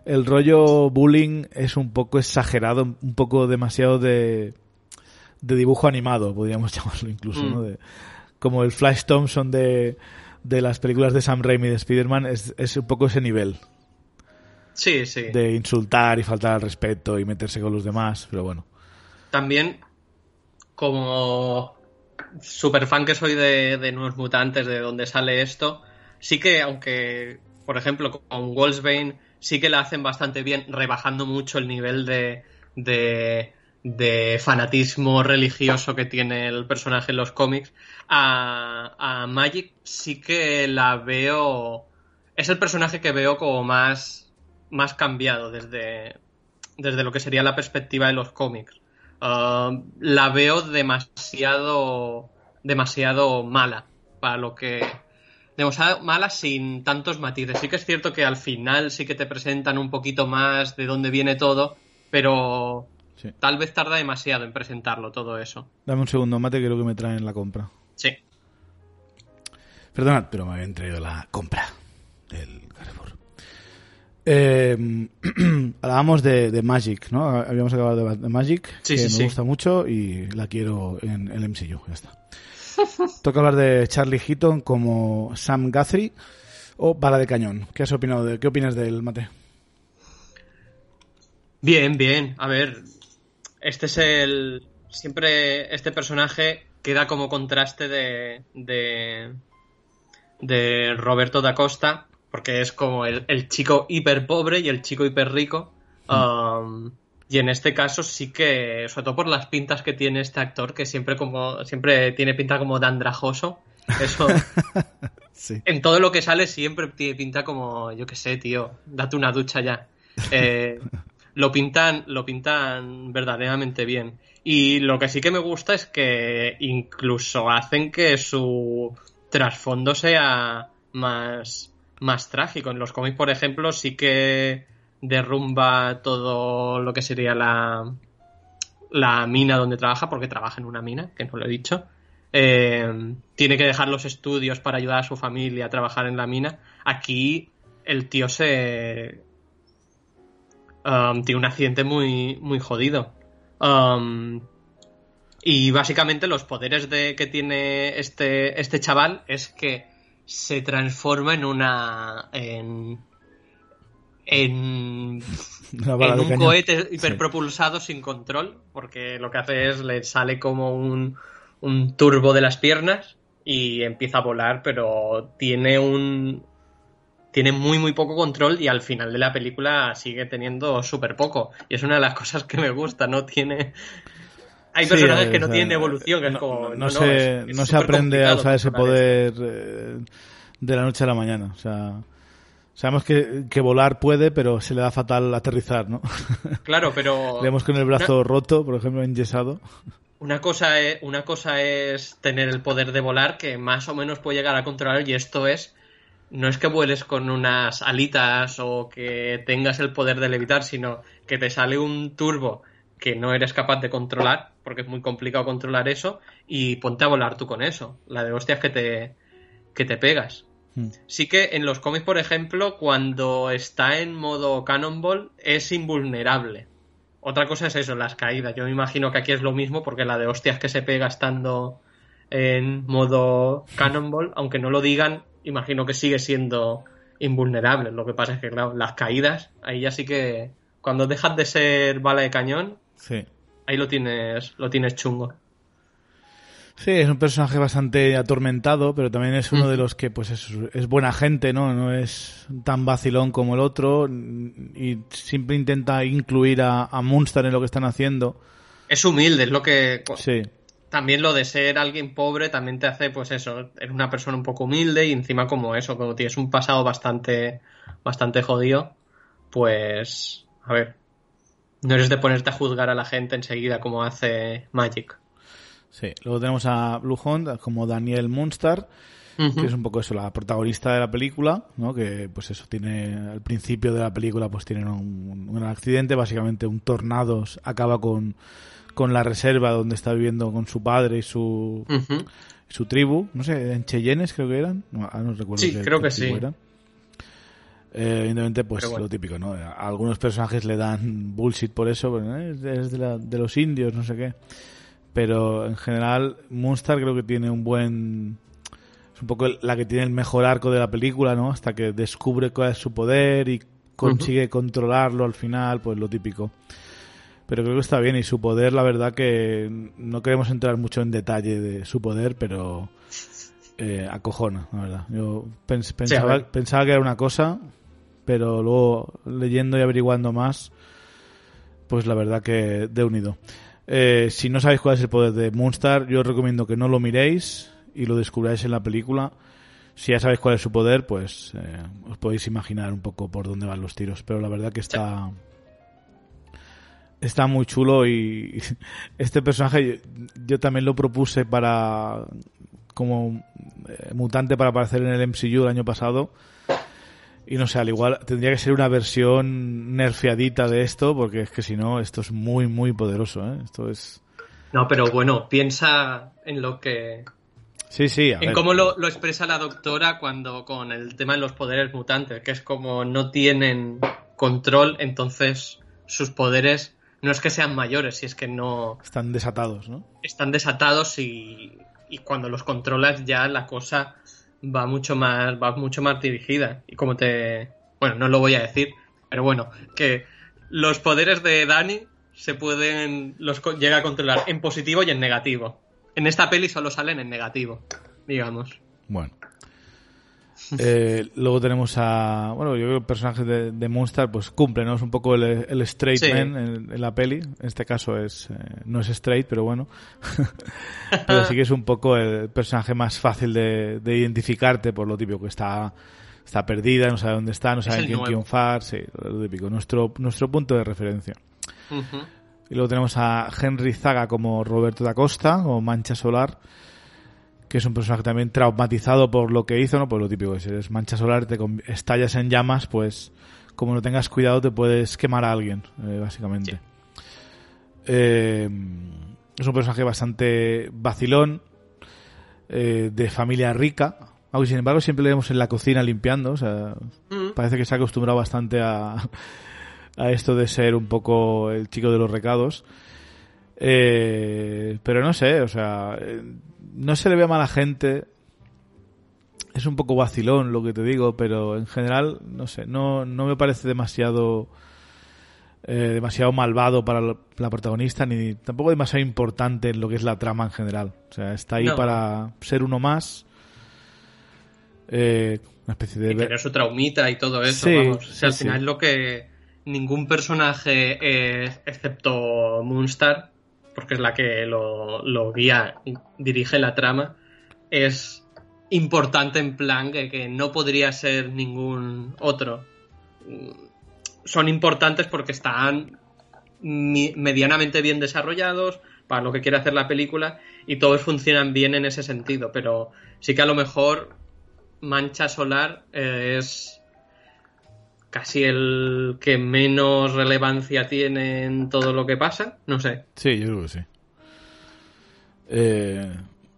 el rollo bullying es un poco exagerado, un poco demasiado de, de dibujo animado, podríamos llamarlo incluso, ¿no? Mm. como el Flash Thompson de, de las películas de Sam Raimi de Spider-Man es, es un poco ese nivel. Sí, sí. De insultar y faltar al respeto y meterse con los demás, pero bueno. También, como super fan que soy de, de Nuevos Mutantes, de donde sale esto, sí que, aunque, por ejemplo, con Wolfsbane sí que la hacen bastante bien, rebajando mucho el nivel de, de, fanatismo religioso que tiene el personaje en los cómics, a, Magic sí que la veo. Es el personaje que veo como más, más cambiado desde, desde lo que sería la perspectiva de los cómics. Uh, la veo demasiado demasiado mala para lo que demasiado mala sin tantos matices. Sí que es cierto que al final sí que te presentan un poquito más de dónde viene todo, pero tal vez tarda demasiado en presentarlo todo eso. Dame un segundo, mate, que creo que me traen la compra. Sí. Perdonad, pero me habían traído la compra del Carrefour. Eh, hablábamos de, Magic, ¿no? Habíamos acabado de, Magic, que me gusta mucho y la quiero en el MCU, ya está. Toca hablar de Charlie Heaton como Sam Guthrie o Bala de Cañón. ¿Qué has opinado de, qué opinas del mate? Bien, bien. A ver, este es el siempre este personaje queda como contraste de de, de Roberto da Costa porque es como el, el chico hiper pobre y el chico hiper rico. Um, y en este caso sí que, sobre todo por las pintas que tiene este actor, que siempre como siempre tiene pinta como de andrajoso. Eso. Sí. En todo lo que sale siempre tiene pinta como, yo qué sé, tío, date una ducha ya. Eh, lo pintan, lo pintan verdaderamente bien. Y lo que sí que me gusta es que incluso hacen que su trasfondo sea más, más trágico. En los cómics, por ejemplo, sí que derrumba todo lo que sería la, la mina donde trabaja, porque trabaja en una mina, que no lo he dicho. Eh, tiene que dejar los estudios para ayudar a su familia a trabajar en la mina. Aquí el tío se. um, tiene un accidente muy, muy jodido. Um, y básicamente los poderes de, que tiene este, este chaval es que se transforma en una. En. Un cohete hiperpropulsado sin control. Porque lo que hace es le sale como un un turbo de las piernas y empieza a volar, pero tiene un tiene muy muy poco control y al final de la película sigue teniendo súper poco y es una de las cosas que me gusta, no tiene hay personajes que no tienen evolución, que es no, como no no, se, es- es no se súper aprende a usar ese poder eh, de la noche a la mañana. O sea, sabemos que, que volar puede, pero se le da fatal aterrizar, ¿no? Claro, pero Vemos con el brazo roto, por ejemplo, enyesado. Una cosa, es, una cosa es tener el poder de volar que más o menos puede llegar a controlar y esto es no es que vueles con unas alitas o que tengas el poder de levitar, sino que te sale un turbo que no eres capaz de controlar, porque es muy complicado controlar eso, y ponte a volar tú con eso. La de hostias que te, que te pegas. Hmm. Sí que en los cómics, por ejemplo, cuando está en modo Cannonball es invulnerable. Otra cosa es eso, las caídas. Yo me imagino que aquí es lo mismo porque la de hostias que se pega estando en modo Cannonball, aunque no lo digan, imagino que sigue siendo invulnerable. Lo que pasa es que, claro, las caídas, ahí ya sí que cuando dejas de ser bala de cañón, Sí. ahí lo tienes, lo tienes chungo. Sí, es un personaje bastante atormentado, pero también es uno de los que pues es, es buena gente, ¿no? No es tan vacilón como el otro y siempre intenta incluir a, a Munster en lo que están haciendo. Es humilde, es lo que Sí, también lo de ser alguien pobre también te hace, pues eso, eres una persona un poco humilde y encima como eso, como tienes un pasado bastante, bastante jodido, pues, a ver, no eres de ponerte a juzgar a la gente enseguida como hace Magic. Sí. Luego tenemos a Blue Hunt como Daniel Munster, Ujú. que es un poco eso, la protagonista de la película, ¿no? Que pues eso tiene al principio de la película pues tienen un, accidente, básicamente un tornado acaba con con la reserva donde está viviendo con su padre y su Ujú. su tribu, no sé, en Cheyennes creo que eran, no, ah, no recuerdo Sí, qué- creo qué que sí. eran. Eh, evidentemente, pues bueno. lo típico, ¿no? A algunos personajes le dan bullshit por eso, pero, ¿eh? es de la- de los indios, no sé qué. Pero en general, Moonstar creo que tiene un buen. Es un poco la que tiene el mejor arco de la película, ¿no? Hasta que descubre cuál es su poder y consigue controlarlo al final, pues lo típico. Pero creo que está bien y su poder, la verdad que no queremos entrar mucho en detalle de su poder, pero eh, acojona, la verdad. Yo pens- pensaba, pensaba que era una cosa, pero luego leyendo y averiguando más, pues la verdad que de unido. Eh, si no sabéis cuál es el poder de Moonstar, yo os recomiendo que no lo miréis y lo descubráis en la película. Si ya sabéis cuál es su poder, pues eh, os podéis imaginar un poco por dónde van los tiros. Pero la verdad que está está muy chulo y este personaje yo, yo también lo propuse para como eh, mutante para aparecer en el MCU el año pasado y no sé, al igual tendría que ser una versión nerfeadita de esto porque es que si no esto es muy muy poderoso, ¿eh? Esto es No, pero bueno, piensa en lo que Sí, sí, a en ver. cómo lo, lo expresa la doctora cuando con el tema de los poderes mutantes, que es como no tienen control, entonces sus poderes no es que sean mayores, si es que no están desatados, ¿no? están desatados y, y cuando los controlas ya la cosa va mucho más va mucho más dirigida. Y como te bueno no lo voy a decir pero bueno que los poderes de Dani se pueden los llega a controlar en positivo y en negativo. En esta peli solo salen en negativo digamos. Bueno. Eh, luego tenemos a. Bueno, yo creo que el personaje de, de Moonstar pues cumple, ¿no? Es un poco el, el straight Sí. man en, en la peli. En este caso es eh, no es straight, pero bueno. pero sí que es un poco el personaje más fácil de, de identificarte por lo típico que está. Está perdida, no sabe dónde está, no sabe en quién triunfar, sí, lo típico, nuestro, nuestro punto de referencia. Y luego tenemos a Henry Zaga como Roberto da Costa, o Mancha Solar, que es un personaje también traumatizado por lo que hizo, ¿no? Pues lo típico si eres Mancha Solar, te estallas en llamas, pues como no tengas cuidado te puedes quemar a alguien, eh, básicamente. Eh, es un personaje bastante vacilón, eh, de familia rica, aunque sin embargo siempre le vemos en la cocina limpiando, o sea, Mm. parece que se ha acostumbrado bastante a, a esto de ser un poco el chico de los recados. Eh, pero no sé, o sea, eh, no se le ve a mala gente. Es un poco vacilón lo que te digo, pero en general, no sé, no, no me parece demasiado eh, demasiado malvado para la, protagonista, ni tampoco demasiado importante en lo que es la trama en general. O sea, está ahí No. para ser uno más. Eh, una especie de... Y tener su traumita y todo eso, Sí, vamos. O sea, sí, al final sí. lo que ningún personaje, eh, excepto Moonstar, porque es la que lo, lo guía dirige la trama, es importante en plan que, que no podría ser ningún otro. Son importantes porque están medianamente bien desarrollados para lo que quiere hacer la película y todos funcionan bien en ese sentido, pero sí que a lo mejor Mancha Solar eh, es casi el que menos relevancia tiene en todo lo que pasa, no sé. Sí, yo creo que sí. Eh,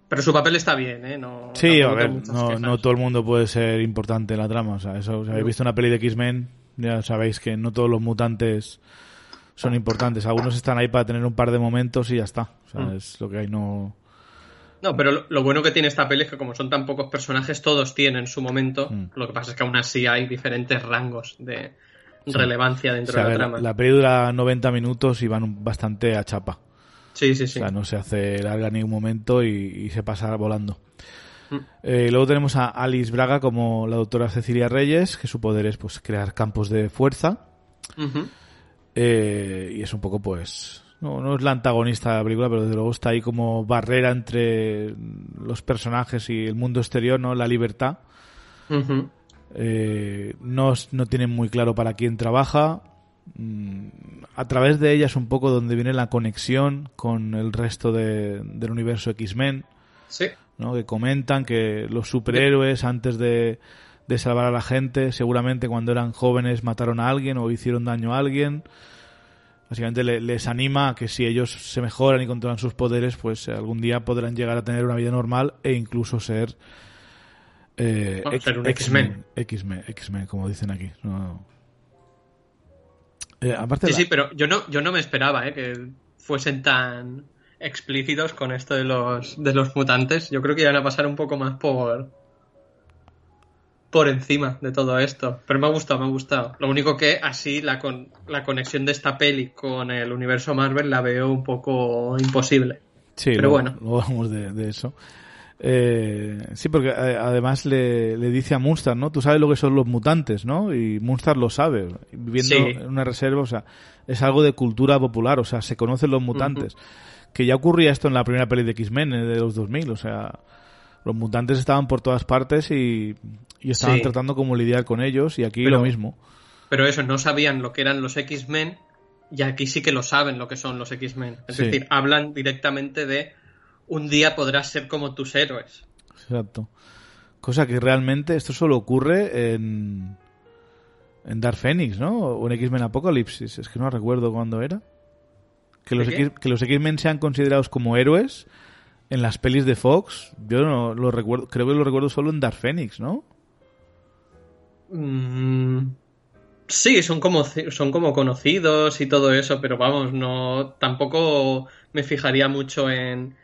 Pero su papel está bien, ¿eh? No, sí, a ver, no, no todo el mundo puede ser importante en la trama. O sea, eso, si habéis visto una peli de X-Men, ya sabéis que no todos los mutantes son importantes. Algunos están ahí para tener un par de momentos y ya está. O sea, Mm. es lo que hay, no. No, pero lo, lo bueno que tiene esta peli es que como son tan pocos personajes, todos tienen su momento. Mm. Lo que pasa es que aún así hay diferentes rangos de relevancia O dentro sea, de la ver, trama. la peli dura 90 minutos y van bastante a chapa. Sí, sí, sí. O sea, no se hace larga ni un momento y, y se pasa volando. Mm. Eh, luego tenemos a Alice Braga como la doctora Cecilia Reyes, que su poder es pues crear campos de fuerza. Eh, y es un poco, pues. No, no es la antagonista de la película, pero desde luego está ahí como barrera entre los personajes y el mundo exterior, ¿no? La libertad. Eh, no, no tienen muy claro para quién trabaja. Mm, A través de ella es un poco donde viene la conexión con el resto de- del universo X-Men, Sí. ¿no? Que comentan que los superhéroes antes de, de salvar a la gente, seguramente cuando eran jóvenes mataron a alguien o hicieron daño a alguien. Básicamente le- les anima a que si ellos se mejoran y controlan sus poderes, pues algún día podrán llegar a tener una vida normal e incluso ser eh, X-Men, X-Men, X-Men, como dicen aquí. No. Eh, aparte Sí, la- sí, pero yo no, yo no me esperaba ¿eh? que fuesen tan explícitos con esto de los, de los mutantes. Yo creo que iban a pasar un poco más por por encima de todo esto. Pero me ha gustado, me ha gustado. Lo único que así la, con, la conexión de esta peli con el universo Marvel la veo un poco imposible. Sí, Pero bueno. luego hablamos de, de eso. Eh, sí, porque eh, además le, le dice a Munster, ¿no? Tú sabes lo que son los mutantes, ¿no? Y Munster lo sabe, viviendo Sí. en una reserva, o sea, es algo de cultura popular, o sea, se conocen los mutantes. Que ya ocurría esto en la primera peli de X-Men eh, de los 2000, o sea, los mutantes estaban por todas partes y, y estaban Sí. tratando como lidiar con ellos y aquí Pero- lo mismo. Pero eso, no sabían lo que eran los X-Men y aquí sí que lo saben lo que son los X-Men. Es Sí. decir, hablan directamente de un día podrás ser como tus héroes. Exacto. Cosa que realmente esto solo ocurre en en Dark Phoenix, ¿no? O en X-Men Apocalipsis, es que no recuerdo cuándo era. Que los. X- que los X-Men sean considerados como héroes en las pelis de Fox, yo no lo recuerdo, creo que lo recuerdo solo en Dark Phoenix, ¿no? Mm, sí, son como, son como conocidos y todo eso, pero vamos, no tampoco me fijaría mucho en,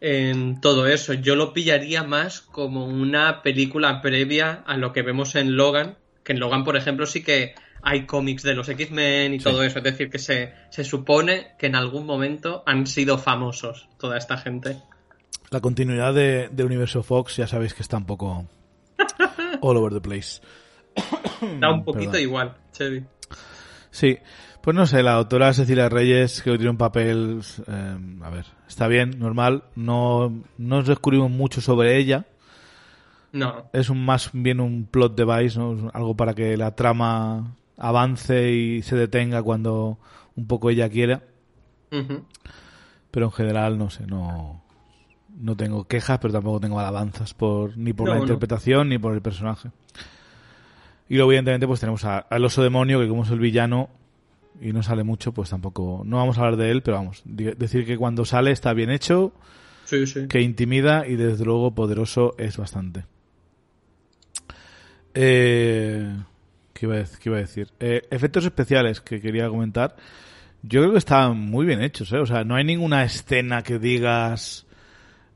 en todo eso. Yo lo pillaría más como una película previa a lo que vemos en Logan, que en Logan, por ejemplo, sí que hay cómics de los X-Men y Sí. todo eso. Es decir, que se, se supone que en algún momento han sido famosos toda esta gente. La continuidad de, del universo Fox ya sabéis que está un poco All over the place. Da un poquito igual, Chevy. Sí, pues no sé, la doctora Cecilia Reyes, que tiene un papel, eh, a ver, está bien, normal, no, no descubrimos mucho sobre ella. No. Es un más bien un plot device, ¿no? algo para que la trama avance y se detenga cuando un poco ella quiera. Pero en general, no sé, no, no tengo quejas, pero tampoco tengo alabanzas por, ni por la interpretación ni por el personaje. Y luego, evidentemente, pues tenemos al oso demonio, que como es el villano y no sale mucho, pues tampoco. No vamos a hablar de él, pero vamos. Decir que cuando sale está bien hecho, que intimida y desde luego poderoso es bastante. Eh, ¿qué, iba a, decir? Eh, efectos especiales que quería comentar. Yo creo que están muy bien hechos, ¿eh? O sea, no hay ninguna escena que digas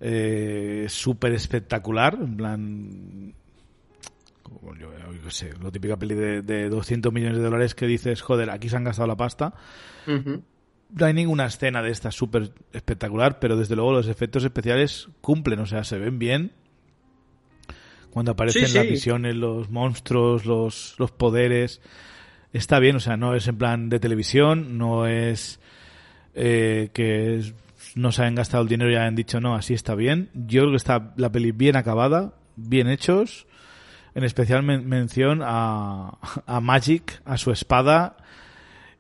eh, súper espectacular. En plan, yo, yo sé, lo típica peli de, 200 millones de dólares que dices, joder, aquí se han gastado la pasta. No hay ninguna escena de esta súper espectacular, pero desde luego los efectos especiales cumplen, o sea, se ven bien. Cuando aparecen las visiones, los monstruos, los, los poderes, está bien, o sea, no es en plan de televisión, no es eh, que no se hayan gastado el dinero y hayan dicho no, así está bien. Yo creo que está la peli bien acabada, bien hechos en especial mención a, a Magic, a su espada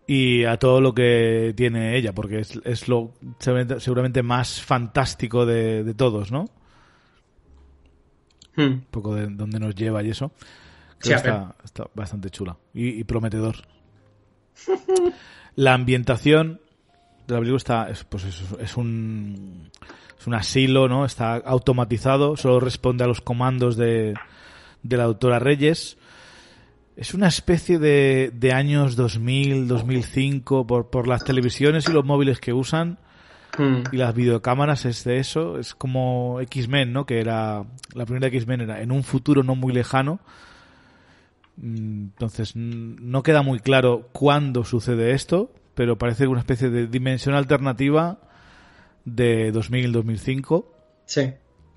y a todo lo que tiene ella, porque es, es lo seguramente más fantástico de, todos, ¿no? Hmm. Un poco de dónde nos lleva y eso. Creo está, está, bastante chula y, prometedor. la ambientación de la película está, es, pues es, es, un, es un asilo, ¿no? Está automatizado, solo responde a los comandos de, de la doctora Reyes. Es una especie de, de años 2000, 2005, por, por las televisiones y los móviles que usan hmm. y las videocámaras es de eso. Es como X-Men, ¿no? Que era, la primera X-Men era en un futuro no muy lejano. Entonces, no queda muy claro cuándo sucede esto, pero parece una especie de dimensión alternativa de 2000-2005. Sí.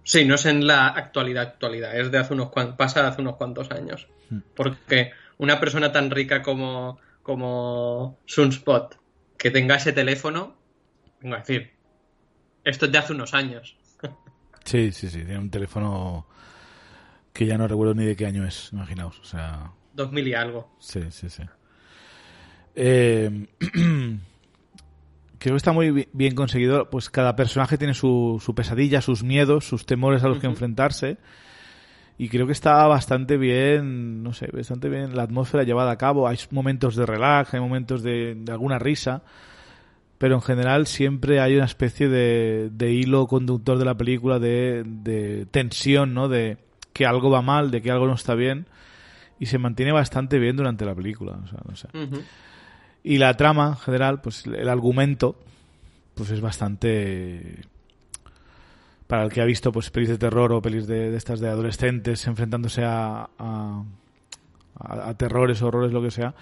Sí, no es en la actualidad, actualidad, es de hace unos cuantos, pasa de hace unos cuantos años. Hmm. Porque una persona tan rica como, como Sunspot, que tenga ese teléfono, vengo a decir, esto es de hace unos años. Sí, sí, sí, tiene un teléfono que ya no recuerdo ni de qué año es, imaginaos, o sea... 2000 y algo. Sí, sí, sí. Eh... creo que está muy bien conseguido. Pues cada personaje tiene su, su pesadilla, sus miedos, sus temores a los que enfrentarse. Y creo que está bastante bien, no sé, bastante bien la atmósfera llevada a cabo. Hay momentos de relax, hay momentos de, alguna risa. Pero en general siempre hay una especie de, de hilo conductor de la película, de, de tensión, ¿no? De que algo va mal, de que algo no está bien. Y se mantiene bastante bien durante la película. O sea, no sé. Y la trama en general, pues el argumento, pues es bastante para el que ha visto pues pelis de terror o pelis de, estas de adolescentes enfrentándose a, a, a, terrores, horrores, lo que sea,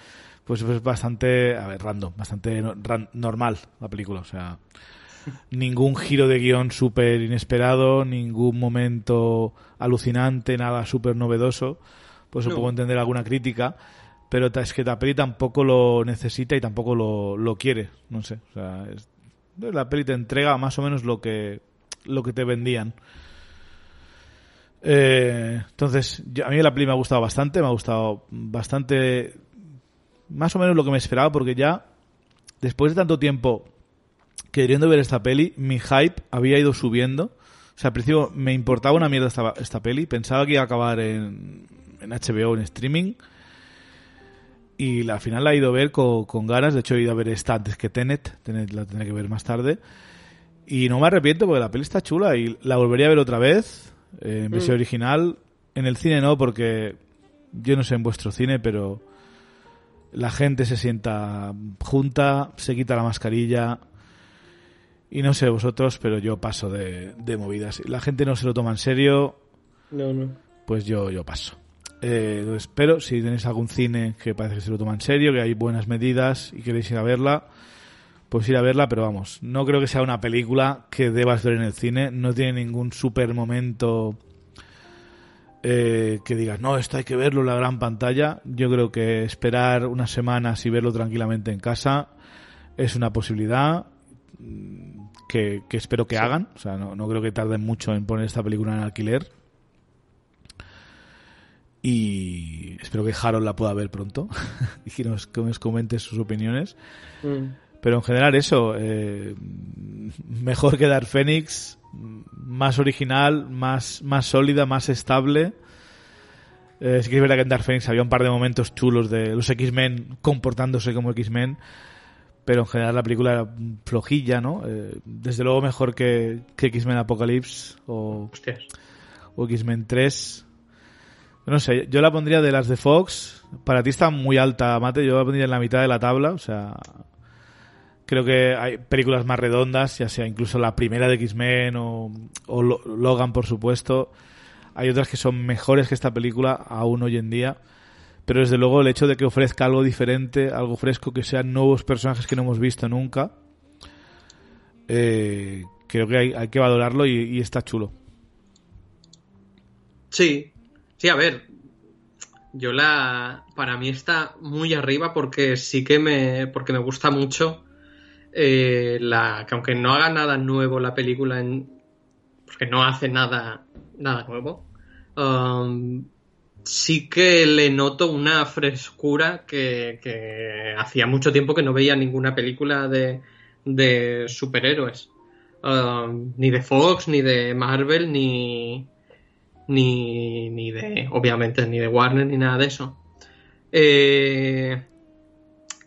pues es bastante, a ver, random, bastante normal la película, o sea, ningún giro de guion súper inesperado, ningún momento alucinante, nada súper novedoso, pues no. puedo entender alguna crítica, pero es que la peli tampoco lo necesita y tampoco lo, lo quiere, no sé, o sea, la peli te entrega más o menos lo que, lo que te vendían. Eh, entonces, a mí la peli me ha gustado bastante, me ha gustado bastante, más o menos lo que me esperaba, porque ya, después de tanto tiempo queriendo ver esta peli, mi hype había ido subiendo. O sea, al principio me importaba una mierda esta, esta peli, pensaba que iba a acabar en, en HBO, en streaming y al final la he ido a ver con, ganas. De hecho, he ido a ver esta antes que Tenet. Tenet la tendré que ver más tarde. Y no me arrepiento porque la peli está chula y la volvería a ver otra vez eh, en versión mm. original. En el cine no, porque yo no sé en vuestro cine, pero la gente se sienta junta, se quita la mascarilla. Y no sé vosotros, pero yo paso de, de movidas. La gente no se lo toma en serio. No, no. Pues yo, yo paso. Eh, pero si tenéis algún cine que parece que se lo toma en serio, que hay buenas medidas y queréis ir a verla, pues ir a verla, pero vamos, no creo que sea una película que debas ver en el cine, no tiene ningún super momento eh, que digas, no, esto hay que verlo en la gran pantalla. Yo creo que esperar unas semanas y verlo tranquilamente en casa es una posibilidad mm, que, espero que hagan. O sea, no, creo que tarden mucho en poner esta película en alquiler. Y espero que Harold la pueda ver pronto y que nos, comente sus opiniones. Mm. Pero en general eso, eh, mejor que Dark Phoenix, más original, más, más sólida, más estable. Eh, sí que es verdad que en Dark Phoenix había un par de momentos chulos de los X-Men comportándose como X-Men, pero en general la película era flojilla, ¿no? Eh, desde luego mejor que, X-Men Apocalypse o, o X-Men 3. No sé, yo la pondría de las de Fox. Para ti está muy alta, Mate. Yo la pondría en la mitad de la tabla. O sea, Creo que hay películas más redondas, ya sea incluso la primera de X-Men o, Logan, por supuesto. Hay otras que son mejores que esta película aún hoy en día. Pero desde luego el hecho de que ofrezca algo diferente, algo fresco, que sean nuevos personajes que no hemos visto nunca, eh, creo que hay, que valorarlo y, está chulo. Sí, sí, a ver, yo la, para mí está muy arriba porque sí que me, porque me gusta mucho eh, la, que aunque no haga nada nuevo la película, en, porque no hace nada, nada nuevo, um, sí que le noto una frescura que, hacía mucho tiempo que no veía ninguna película de, de superhéroes. Um, ni de Fox, ni de Marvel, ni, ni, ni de, obviamente, ni de Warner, ni nada de eso. Eh,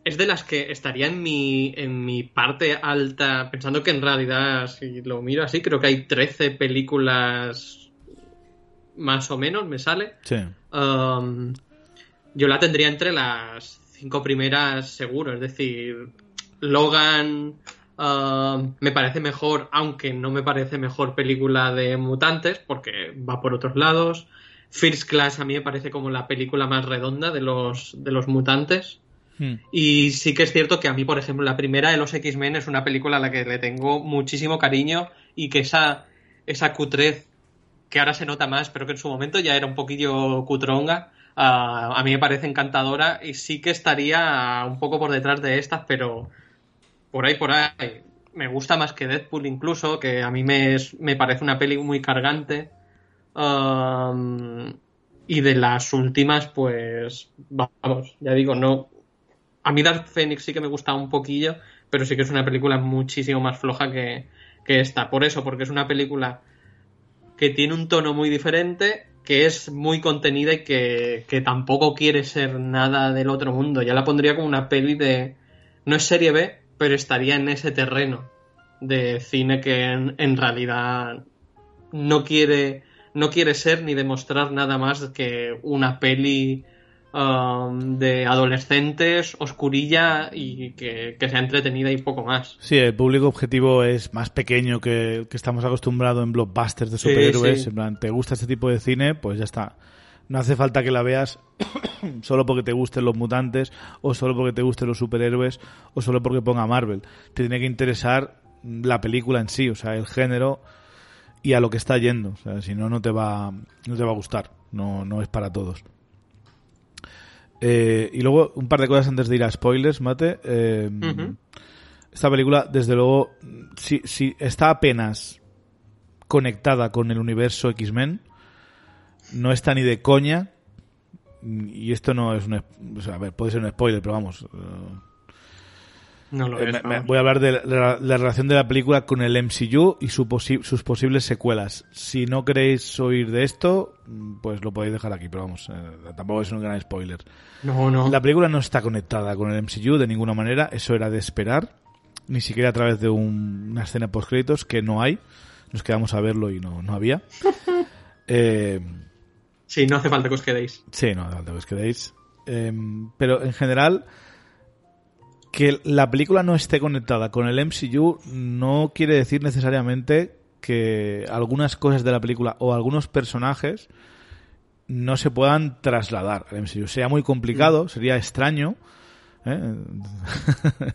es de las que estaría en mi, en mi parte alta, pensando que en realidad, si lo miro así, creo que hay 13 películas más o menos, me sale. Sí. Um, yo la tendría entre las cinco primeras seguro, es decir, Logan me parece mejor, aunque no me parece mejor película de mutantes, porque va por otros lados. First Class a mí me parece como la película más redonda de los, de los mutantes. Hmm. Y sí que es cierto que a mí, por ejemplo, la primera de los X-Men es una película a la que le tengo muchísimo cariño y que esa, esa cutrez que ahora se nota más, pero que en su momento ya era un poquillo cutronga, a mí me parece encantadora y sí que estaría un poco por detrás de estas, pero por ahí, por ahí. Me gusta más que Deadpool incluso, que a mí me, me parece una peli muy cargante. y de las últimas, pues vamos, ya digo, no, a mí Dark Phoenix sí que me gusta un poquillo, pero sí que es una película muchísimo más floja que, esta. Por eso, porque es una película que tiene un tono muy diferente, que es muy contenida y que, tampoco quiere ser nada del otro mundo. Ya la pondría como una peli de... No es serie B, pero estaría en ese terreno de cine que en, realidad no quiere, no quiere ser ni demostrar nada más que una peli Um, de adolescentes, oscurilla y que, sea entretenida y poco más. Sí, el público objetivo es más pequeño que, que estamos acostumbrados en blockbusters de superhéroes. En plan, ¿te gusta este tipo de cine? Pues ya está. No hace falta que la veas solo porque te gusten los mutantes o solo porque te gusten los superhéroes o solo porque ponga Marvel. Te tiene que interesar la película en sí, o sea, el género y a lo que está yendo. O sea, si no, no te va, no te va a gustar. No, no es para todos. Eh, y luego, un par de cosas antes de ir a spoilers, Mate. Eh, esta película, desde luego, si, si está apenas conectada con el universo X-Men, no está ni de coña. Y esto no es un. a ver, puede ser un spoiler, pero vamos. Eh, eh, voy a hablar de la, relación de la película con el MCU y su sus posibles secuelas. Si no queréis oír de esto, pues lo podéis dejar aquí, pero vamos, eh, tampoco es un gran spoiler. No, no. La película no está conectada con el MCU de ninguna manera, eso era de esperar, ni siquiera a través de una escena post créditos que no hay. Nos quedamos a verlo y no, no había. eh, sí, no hace falta que os quedéis. Sí, no hace falta que os quedéis. Em, pero en general que la película no esté conectada con el MCU no quiere decir necesariamente que algunas cosas de la película o algunos personajes no se puedan trasladar al MCU. Sería muy complicado, mm. sería extraño. ¿eh?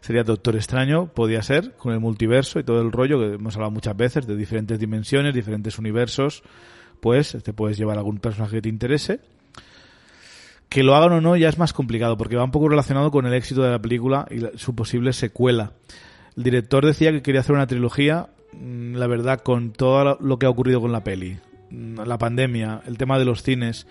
sería Doctor Extraño, podía ser, con el multiverso y todo el rollo que hemos hablado muchas veces, de diferentes dimensiones, diferentes universos, pues te puedes llevar algún personaje que te interese. Que lo hagan o no ya es más complicado, porque va un poco relacionado con el éxito de la película y su posible secuela. El director decía que quería hacer una trilogía, mm, la verdad, con todo lo que ha ocurrido con la peli. Mm, la pandemia, el tema de los cines,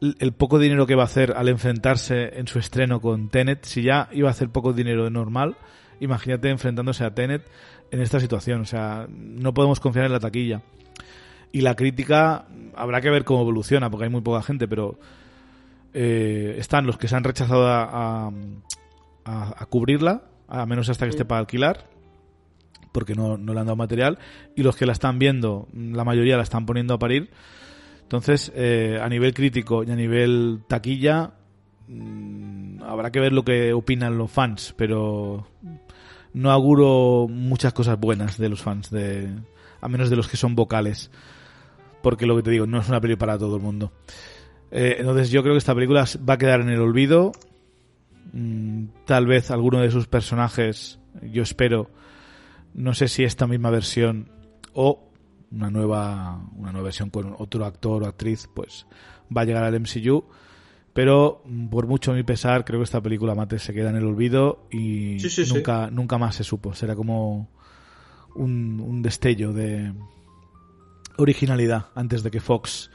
el poco dinero que va a hacer al enfrentarse en su estreno con Tenet, si ya iba a hacer poco dinero de normal, imagínate enfrentándose a Tenet en esta situación. O sea, no podemos confiar en la taquilla. Y la crítica habrá que ver cómo evoluciona, porque hay muy poca gente, pero eh, están los que se han rechazado a, a, cubrirla, a menos hasta que esté para alquilar, porque no, no le han dado material, y los que la están viendo, la mayoría la están poniendo a parir entonces, eh, a nivel crítico y a nivel taquilla, mm, habrá que ver lo que opinan los fans, pero no auguro muchas cosas buenas de los fans, de, a menos de los que son vocales. Porque lo que te digo, no es una película para todo el mundo. Eh, entonces yo creo que esta película va a quedar en el olvido. Mm, tal vez alguno de sus personajes, yo espero, no sé si esta misma versión o una nueva, una nueva versión con otro actor o actriz, pues va a llegar al MCU. Pero mm, por mucho mi pesar, creo que esta película Mate se queda en el olvido y nunca, nunca más se supo. Será como un, un destello de originalidad antes de que Fox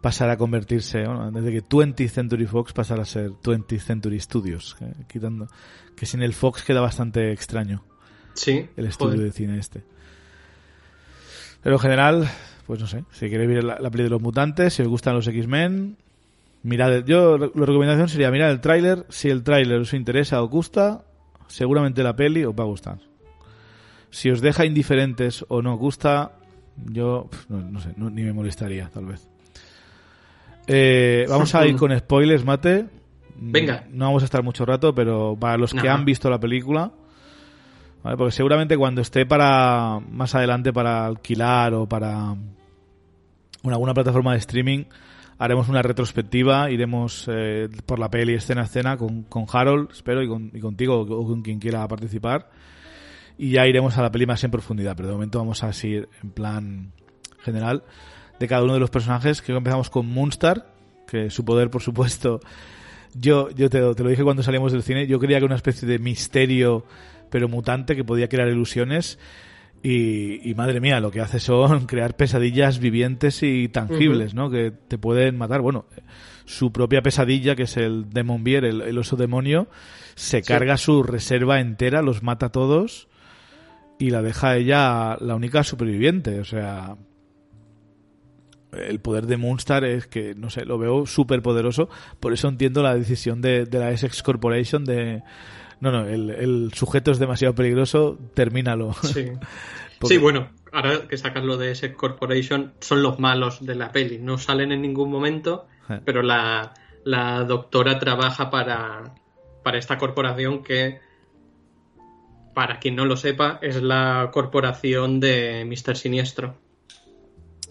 pasara a convertirse, bueno, antes de que 20th Century Fox pasara a ser 20th Century Studios, quitando que sin el Fox queda bastante extraño. Sí. El estudio de cine este. Pero en general, pues no sé, si queréis ver la, la peli de los mutantes, si os gustan los X-Men, mirad, yo la recomendación sería mirar el tráiler, si el tráiler os interesa o gusta, seguramente la peli os va a gustar. Si os deja indiferentes o no os gusta, yo no, sé, ni me molestaría, tal vez. Eh, vamos a ir con spoilers, Mate. Venga. No vamos a estar mucho rato, pero para los que han visto la película, porque seguramente cuando esté para más adelante para alquilar o para una, alguna plataforma de streaming haremos una retrospectiva, iremos eh, por la peli escena a escena con, con Harold, espero, y, con, y contigo o con quien quiera participar. Y ya iremos a la peli más en profundidad, pero de momento vamos a seguir en plan general de cada uno de los personajes. que empezamos con Moonstar, que su poder, por supuesto, yo, yo te, te lo dije cuando salimos del cine, yo quería que una especie de misterio pero mutante que podía crear ilusiones. Y, madre mía, lo que hace son crear pesadillas vivientes y tangibles, ¿no? Que te pueden matar. Bueno, su propia pesadilla, que es el Demon Beer, el, oso demonio, se carga su reserva entera, los mata a todos y la deja ella la única superviviente. O sea, el poder de Moonstar es que, no sé, lo veo súper poderoso. Por eso entiendo la decisión de, de la Essex Corporation de no, no, el, sujeto es demasiado peligroso, termínalo. Sí. sí, bueno, ahora que sacas lo de ese Corporation, son los malos de la peli. No salen en ningún momento, eh. pero la, la doctora trabaja para, para esta corporación que, para quien no lo sepa, es la corporación de Mr. Siniestro.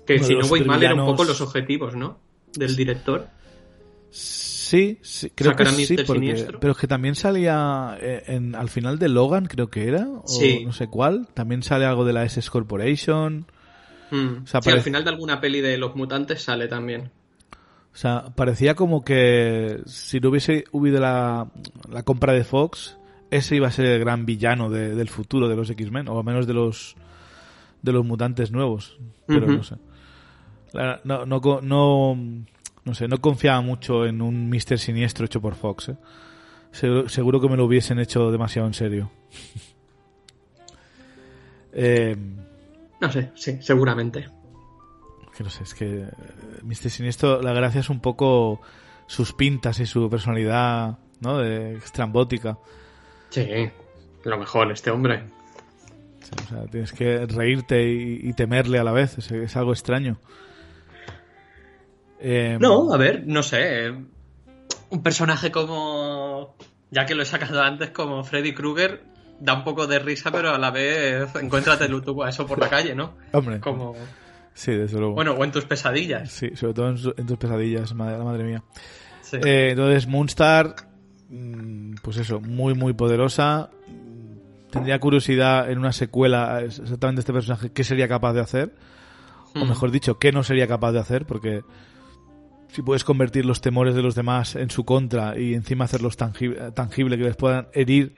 Que si no voy mal, eran un poco los objetivos, ¿no? Del director. Sí, sí creo que sí, pero es que también salía eh, en, al final de Logan, creo que era, o no sé cuál, también sale algo de la SS Corporation. Hmm. sí, al final de alguna peli de los mutantes sale también. O sea, parecía como que si no hubiese habido la, la compra de Fox, ese iba a ser el gran villano del futuro de los X-Men, o al menos de los de los mutantes nuevos. Pero no sé. no, no, no no sé, no confiaba mucho en un Mister Siniestro hecho por Fox. ¿eh? Seguro, que me lo hubiesen hecho demasiado en serio. Eh, no sé, sí, seguramente. Que no sé, es que eh, Mister Siniestro, la gracia es un poco sus pintas y su personalidad, ¿no? De estrambótica. Sí, lo mejor, este hombre. o sea, tienes que reírte y, temerle a la vez, es algo extraño. Em, no, a ver, no sé. Un personaje como. Ya que lo he sacado antes, como Freddy Krueger, da un poco de risa, pero a la vez encuéntrate tú a eso por la calle, ¿no? Hombre. Como. Sí, desde luego. Bueno, o en tus pesadillas. Sí, sobre todo en, tus pesadillas, madre, madre mía. Eh, entonces, Moonstar, pues eso, muy, muy poderosa. Tendría curiosidad en una secuela exactamente este personaje, ¿qué sería capaz de hacer? o mejor dicho, qué no sería capaz de hacer, porque si puedes convertir los temores de los demás en su contra y encima hacerlos tangible, tangible que les puedan herir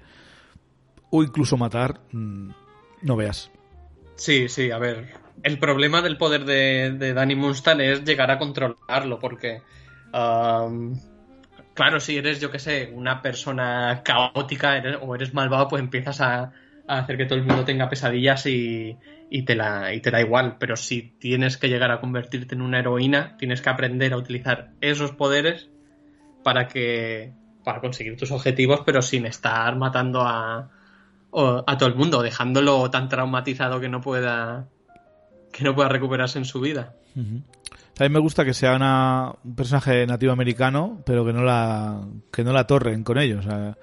o incluso matar, mm, no veas. Sí, sí, a ver. El problema del poder de, de Danny Munster es llegar a controlarlo, porque. um, claro, si eres, yo que sé, una persona caótica o eres malvado, pues empiezas a, a hacer que todo el mundo tenga pesadillas y, y te la, te da igual. Pero si tienes que llegar a convertirte en una heroína, tienes que aprender a utilizar esos poderes para que. para conseguir tus objetivos, pero sin estar matando a, a todo el mundo, dejándolo tan traumatizado que no pueda que no pueda recuperarse en su vida. A mí me gusta que sea una- un personaje nativo americano, pero que no la que no la torren con ellos. o sea,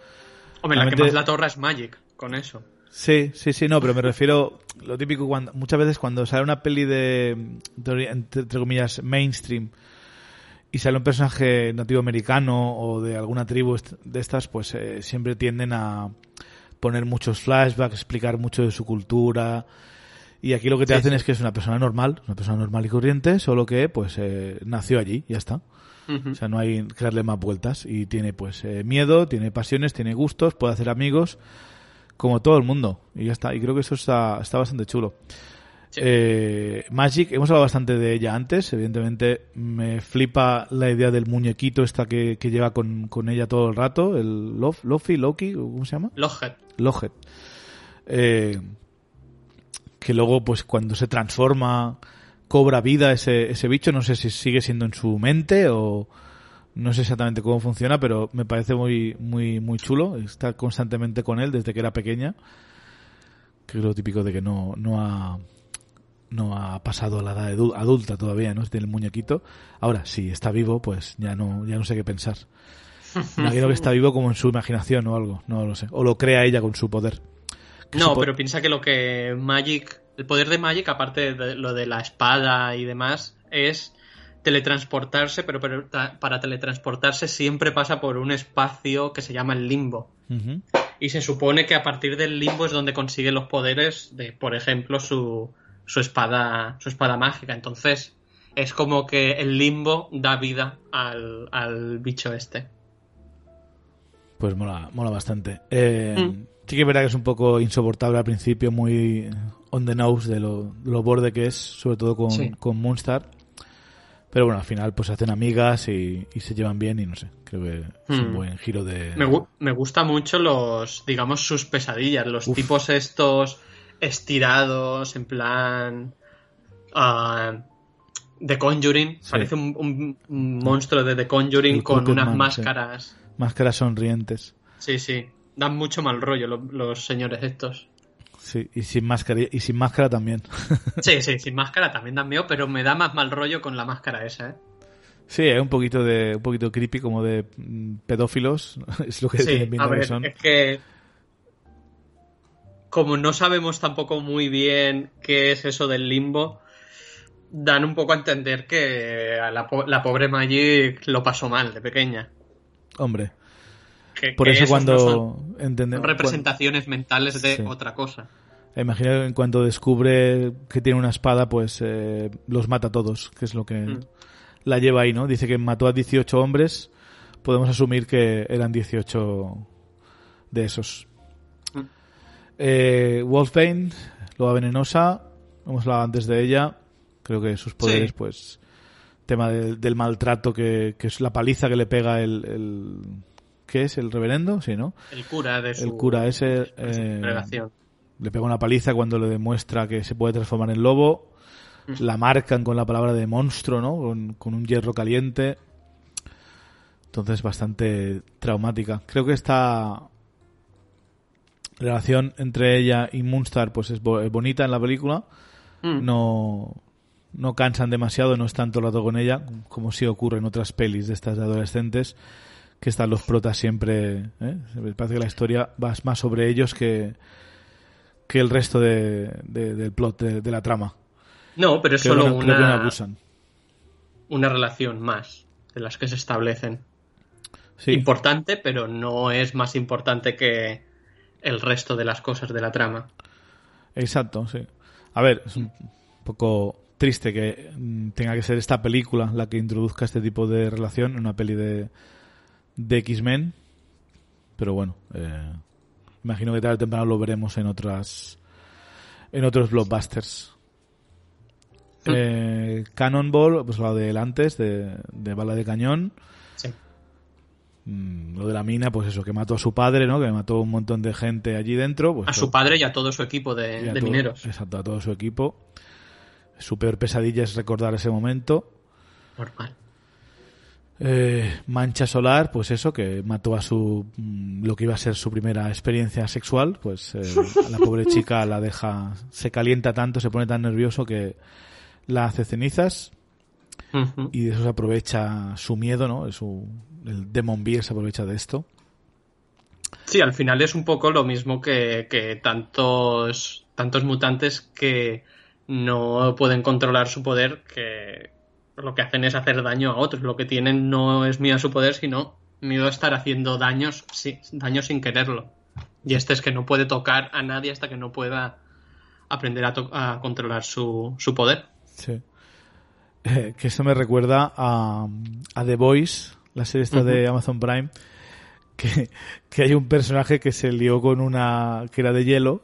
Hombre, la que más la torra es Magic, con eso. Sí, sí, sí, no, pero me refiero lo típico cuando muchas veces cuando sale una peli de, de- entre, entre comillas mainstream y sale un personaje nativo americano o de alguna tribu de estas, pues eh, siempre tienden a poner muchos flashbacks, explicar mucho de su cultura y aquí lo que te Sí, hacen es que es una persona normal, una persona normal y corriente, solo que pues eh, nació allí, ya está. O sea, no hay que darle más vueltas. Y tiene, pues, eh, miedo, tiene pasiones, tiene gustos, puede hacer amigos, como todo el mundo. Y ya está. Y creo que eso está, está bastante chulo. Sí. Eh, Magic, hemos hablado bastante de ella antes. Evidentemente, me flipa la idea del muñequito esta que, que lleva con, con ella todo el rato. El Lof, Lofi, Loki, ¿cómo se llama? Loghead. Loget. Eh, que luego, pues cuando se transforma, cobra vida ese, ese bicho. No sé si sigue siendo en su mente o no sé exactamente cómo funciona, pero me parece muy, muy, muy chulo. Está constantemente con él desde que era pequeña. Que es lo típico de que no, no ha no ha pasado a la edad adulta todavía, ¿no? Tiene el muñequito. Ahora, si está vivo, pues ya no, ya no sé qué pensar. Me imagino que está vivo como en su imaginación o algo, no lo sé. O lo crea ella con su poder. No, pero piensa que lo que Magic, el poder de Magic, aparte de lo de la espada y demás, es teletransportarse, pero, para teletransportarse siempre pasa por un espacio que se llama el limbo. Y se supone que a partir del limbo es donde consigue los poderes de, por ejemplo, su, su espada, su espada mágica. Entonces, es como que el limbo da vida al, al bicho este. Pues mola, mola bastante. Eh, Mm. Sí que es verdad que es un poco insoportable al principio, muy on the nose de lo, de lo borde que es, sobre todo con, Sí. con Moonstar. Pero bueno, al final pues hacen amigas y, y se llevan bien y no sé, creo que es un Mm. buen giro de... Me, gu- me gusta mucho los, digamos, sus pesadillas, los Uf. tipos estos estirados, en plan... ah, The Conjuring, Sí. parece un, un- un monstruo de The Conjuring El con unas Man, sí. máscaras. Máscaras sonrientes. Sí, sí, dan mucho mal rollo lo- los señores estos. Sí, y sin máscara, y sin máscara también. Sí, sí, sin máscara también dan miedo, pero me da más mal rollo con la máscara esa, ¿eh? Sí, es un poquito de un poquito creepy como de mm, pedófilos, es lo que Sí, pinta a que ver, son. es que como no sabemos tampoco muy bien qué es eso del limbo, dan un poco a entender que a la, la pobre Magic lo pasó mal de pequeña. Hombre, Que, por que eso cuando no son entendemos representaciones mentales de Sí. otra cosa. Imagino que en cuanto descubre que tiene una espada, pues eh, los mata a todos, que es lo que Mm. la lleva ahí, ¿no? Dice que mató a 18 hombres, podemos asumir que eran 18 de esos. Mm. Eh, Wolfbane, loba venenosa, hemos hablado antes de ella, creo que sus poderes, Sí. pues, tema del, del maltrato, que, que es la paliza que le pega el, el... ¿Qué es? ¿El reverendo? Sí, ¿no? El cura de su, El cura ese... eh, le pega una paliza cuando le demuestra que se puede transformar en lobo. Mm. La marcan con la palabra de monstruo, ¿no? Con, con un hierro caliente. Entonces, bastante traumática. Creo que esta relación entre ella y Moonstar pues es, bo- es bonita en la película. Mm. No, no cansan demasiado, no están todo el rato con ella, como sí ocurre en otras pelis de estas de adolescentes, que están los protas siempre. ¿eh? Me parece que la historia va más sobre ellos que, que el resto de, de- del plot, de, de la trama. No, pero es que solo no- una, abusan. una relación más de las que se establecen. Sí, importante, pero no es más importante que el resto de las cosas de la trama. exacto, sí. A ver, es un poco triste que mm, tenga que ser esta película la que introduzca este tipo de relación en una peli de, de X-Men. Pero bueno, eh, imagino que tarde o temprano lo veremos en otras en otros blockbusters. Eh, Cannonball, pues lo del antes, de, de bala de cañón. Sí. Mm, Lo de la mina, pues eso, que mató a su padre, ¿no? Que mató un montón de gente allí dentro. Pues A su padre y a todo su equipo de, a de todo- mineros. Exacto, a todo su equipo. Su peor pesadilla es recordar ese momento. Normal. Eh, Mancha Solar, pues eso, que mató a su. mm, lo que iba a ser su primera experiencia sexual. Pues eh, a la pobre chica la deja. Se calienta tanto, se pone tan nervioso que la hace cenizas. Y de eso se aprovecha su miedo, ¿no? Su, el Demon Beer se aprovecha de esto. Sí, al final es un poco lo mismo que, que tantos, tantos mutantes que no pueden controlar su poder, que lo que hacen es hacer daño a otros. Lo que tienen no es miedo a su poder, sino miedo a estar haciendo daños, sí, daño sin quererlo. Y este es que no puede tocar a nadie hasta que no pueda aprender a, a controlar su, su poder. Sí. Eh, que esto me recuerda a, a The Voice, la serie esta de Amazon Prime, que, que hay un personaje que se lió con una que era de hielo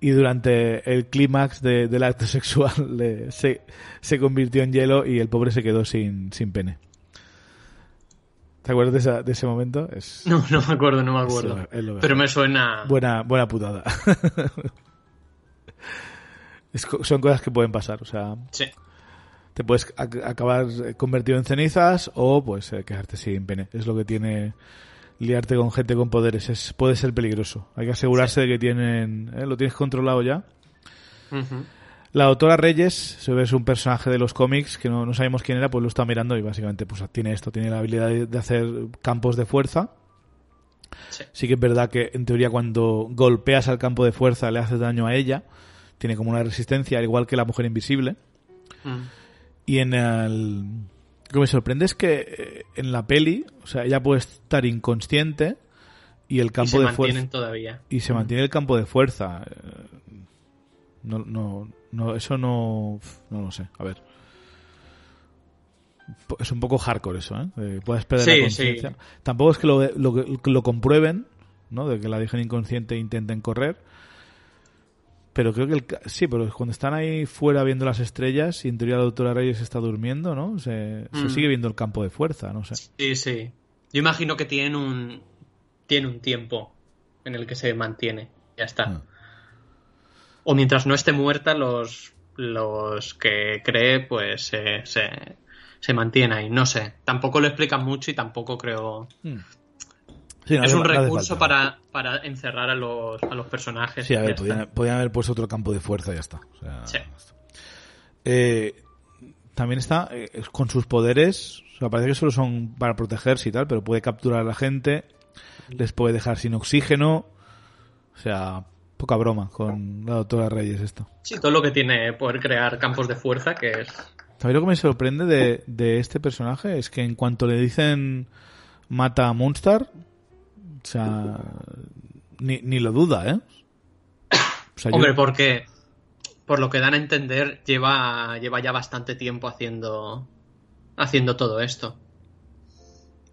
y durante el clímax de- del acto sexual le- se, se convirtió en hielo y el pobre se quedó sin, sin pene. ¿Te acuerdas de, esa- de ese momento? Es No, no me acuerdo, no me acuerdo. Es. Pero me suena... buena, buena putada. Son cosas que pueden pasar, o sea, Sí. te puedes ac- acabar convertido en cenizas o pues eh, quedarte sin pene. Es lo que tiene liarte con gente con poderes. Es, puede ser peligroso. Hay que asegurarse de que tienen, eh, lo tienes controlado ya. La doctora Reyes, se ve es un personaje de los cómics que no, no sabemos quién era, pues lo está mirando y básicamente pues tiene esto, tiene la habilidad de, de hacer campos de fuerza. Sí. Sí que es verdad que en teoría cuando golpeas al campo de fuerza le haces daño a ella, tiene como una resistencia, al igual que la mujer invisible. Mm. Y en el... Lo que me sorprende es que eh, en la peli, o sea, ella puede estar inconsciente y el Y campo se de mantienen fuerza... todavía. Y se mantiene el campo de fuerza. Eh, No, no, no, eso no... No lo sé, a ver. Es un poco hardcore eso, ¿eh? Eh, puedes perder Sí, la conciencia. sí. Tampoco es que lo, lo, que lo comprueben, ¿no? De que la dejen inconsciente e intenten correr. Pero creo que el, sí, pero cuando están ahí fuera viendo las estrellas y en teoría la doctora Reyes está durmiendo, ¿no? Se, se Mm. sigue viendo el campo de fuerza, no sé. Sí, sí. Yo imagino que tienen un tiene un tiempo en el que se mantiene. Ya está. Ah. O mientras no esté muerta, los los que cree, pues se, se, se mantiene ahí. No sé. Tampoco lo explican mucho y tampoco creo. Mm. Sí, no es un no recurso para, para encerrar a los, a los personajes. Sí, a ver, podían, haber puesto otro campo de fuerza y ya está. O sea, Sí. Eh, también está eh, con sus poderes. O sea, parece que solo son para protegerse y tal, pero puede capturar a la gente, les puede dejar sin oxígeno. O sea, poca broma con la doctora Reyes esto. Sí, todo lo que tiene poder crear campos de fuerza, que es. ¿Sabéis lo que me sorprende de, de este personaje? Es que en cuanto le dicen mata a Moonstar, o sea, ni, ni lo duda, ¿eh? O sea, yo- Hombre, porque por lo que dan a entender, lleva, lleva ya bastante tiempo haciendo, haciendo todo esto.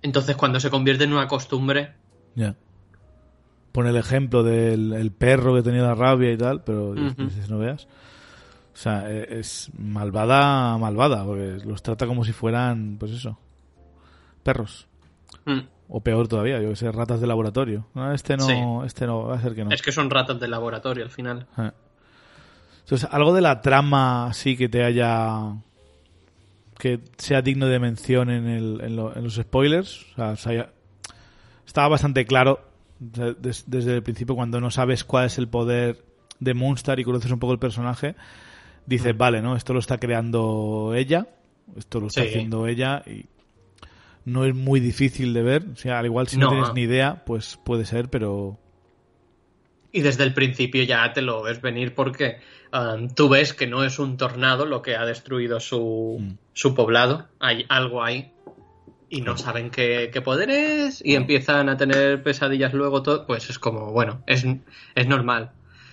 Entonces, cuando se convierte en una costumbre, Ya. Pone el ejemplo del el perro que tenía la rabia y tal, pero no veas. O sea, e- es malvada, malvada, porque los trata como si fueran, pues eso, perros. mm, O peor todavía, yo que sé, ratas de laboratorio. No, este no, Sí. este no, va a ser que no. es que son ratas de laboratorio al final. Eh. Entonces, algo de la trama sí que te haya. que sea digno de mención en, el, en, lo- en los spoilers. O sea, se haya- estaba bastante claro o sea, des- desde el principio cuando no sabes cuál es el poder de Moonstar y conoces un poco el personaje. Dices, vale, ¿no? Esto lo está creando ella. Esto lo está Sí. haciendo ella y. No es muy difícil de ver. O sea, al igual si no, No. tienes ni idea, pues puede ser, pero. Y desde el principio ya te lo ves venir porque um, tú ves que no es un tornado lo que ha destruido su, Mm. su poblado. Hay algo ahí. Y no saben qué, qué poder es. Y empiezan a tener pesadillas luego todo. Pues es como, bueno, es, es normal.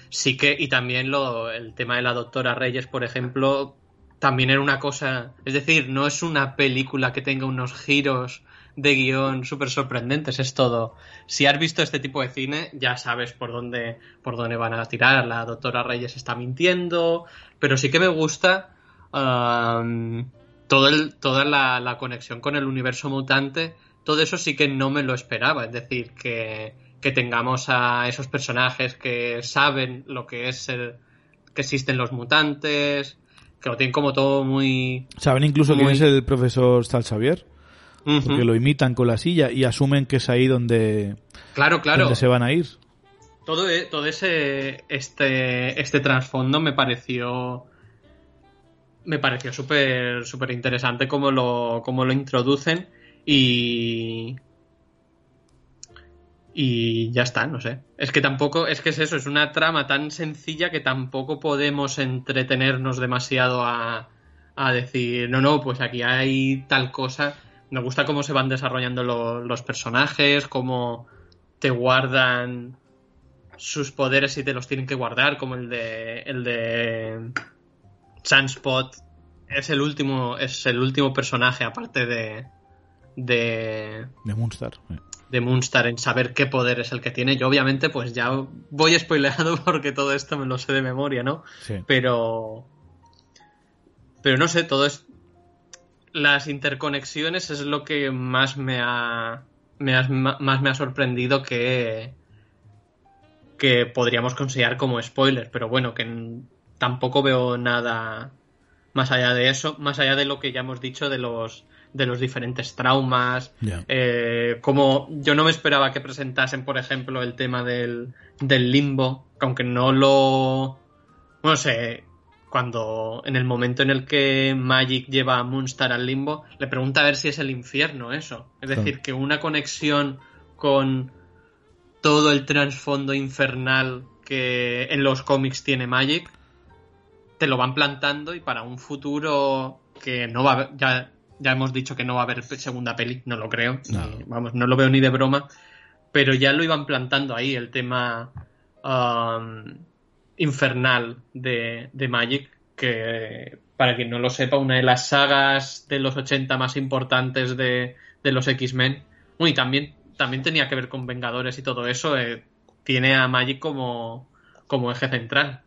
sí que, y también lo, el tema de la doctora Reyes, por ejemplo, también era una cosa, es decir, no es una película que tenga unos giros de guion súper sorprendentes, es todo. Si has visto este tipo de cine, ya sabes por dónde, por dónde van a tirar. La doctora Reyes está mintiendo, pero sí que me gusta todo el, toda la, la, conexión con el universo mutante. Todo eso sí que no me lo esperaba, es decir, que, que tengamos a esos personajes que saben lo que es el, que existen los mutantes, que lo tienen como todo muy... ¿Saben incluso muy... quién es el profesor Sal Xavier? Uh -huh. Porque lo imitan con la silla y asumen que es ahí donde, claro, claro. donde se van a ir. Todo, todo ese este, este trasfondo me pareció me pareció súper súper interesante como lo, como lo introducen y y ya está, no sé. Es que tampoco, es que es eso, es una trama tan sencilla que tampoco podemos entretenernos demasiado a, a decir, no, no, pues aquí hay tal cosa. Me gusta cómo se van desarrollando lo, los personajes, cómo te guardan sus poderes y te los tienen que guardar, como el de el de Sunspot es el último es el último personaje aparte de de de Moonstar. Sí de Moonstar en saber qué poder es el que tiene. Yo obviamente pues ya voy spoileado porque todo esto me lo sé de memoria, ¿no? Sí. Pero... Pero no sé, todo es... Las interconexiones es lo que más me ha... Me ha más me ha sorprendido que... Que podríamos considerar como spoiler. Pero bueno, que tampoco veo nada más allá de eso. Más allá de lo que ya hemos dicho de los de los diferentes traumas. Yeah. Eh, como yo no me esperaba que presentasen, por ejemplo, el tema del, del limbo, aunque no lo. No sé, cuando en el momento en el que Magic lleva a Moonstar al limbo, le pregunta a ver si es el infierno eso. Es decir, que una conexión con todo el trasfondo infernal que en los cómics tiene Magic, te lo van plantando y para un futuro que no va a ya ya hemos dicho que no va a haber segunda peli, no lo creo. No. Ni, vamos, no lo veo ni de broma. Pero ya lo iban plantando ahí, el tema um, infernal de, de, Magic, que para quien no lo sepa, una de las sagas de los 80 más importantes de, de los X-Men. Uy, también, también tenía que ver con Vengadores y todo eso. Eh, tiene a Magic como, como eje central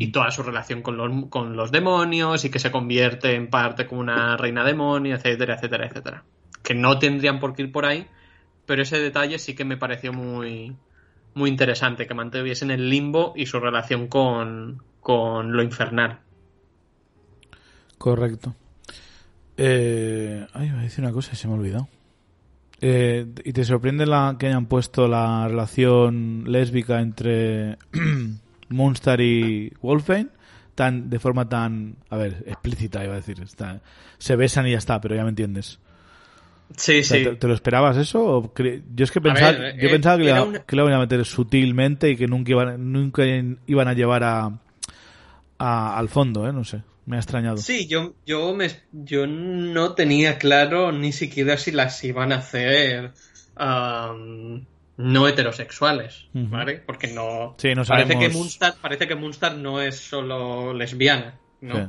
y toda su relación con los, con los demonios y que se convierte en parte como una reina demonio, etcétera, etcétera, etcétera. Que no tendrían por qué ir por ahí, pero ese detalle sí que me pareció muy, muy interesante, que mantuviesen el limbo y su relación con, con lo infernal. Correcto. Eh, ay, voy a decir una cosa y se me ha olvidado. Eh, ¿Y te sorprende la que hayan puesto la relación lésbica entre Moonstar y Wolfbane tan de forma tan a ver explícita iba a decir está, se besan y ya está pero ya me entiendes. Sí o sea, sí. ¿te, ¿te, lo esperabas eso o yo es que pensaba ver, yo eh, pensaba que, la, una... que lo iban a meter sutilmente y que nunca iban nunca iban a llevar a, a al fondo eh no sé me ha extrañado. Sí yo yo me yo no tenía claro ni siquiera si las iban a hacer um no heterosexuales, uh -huh. ¿vale? Porque no, sí, no parece que Moonstar parece que Moonstar no es solo lesbiana, ¿no? Sí.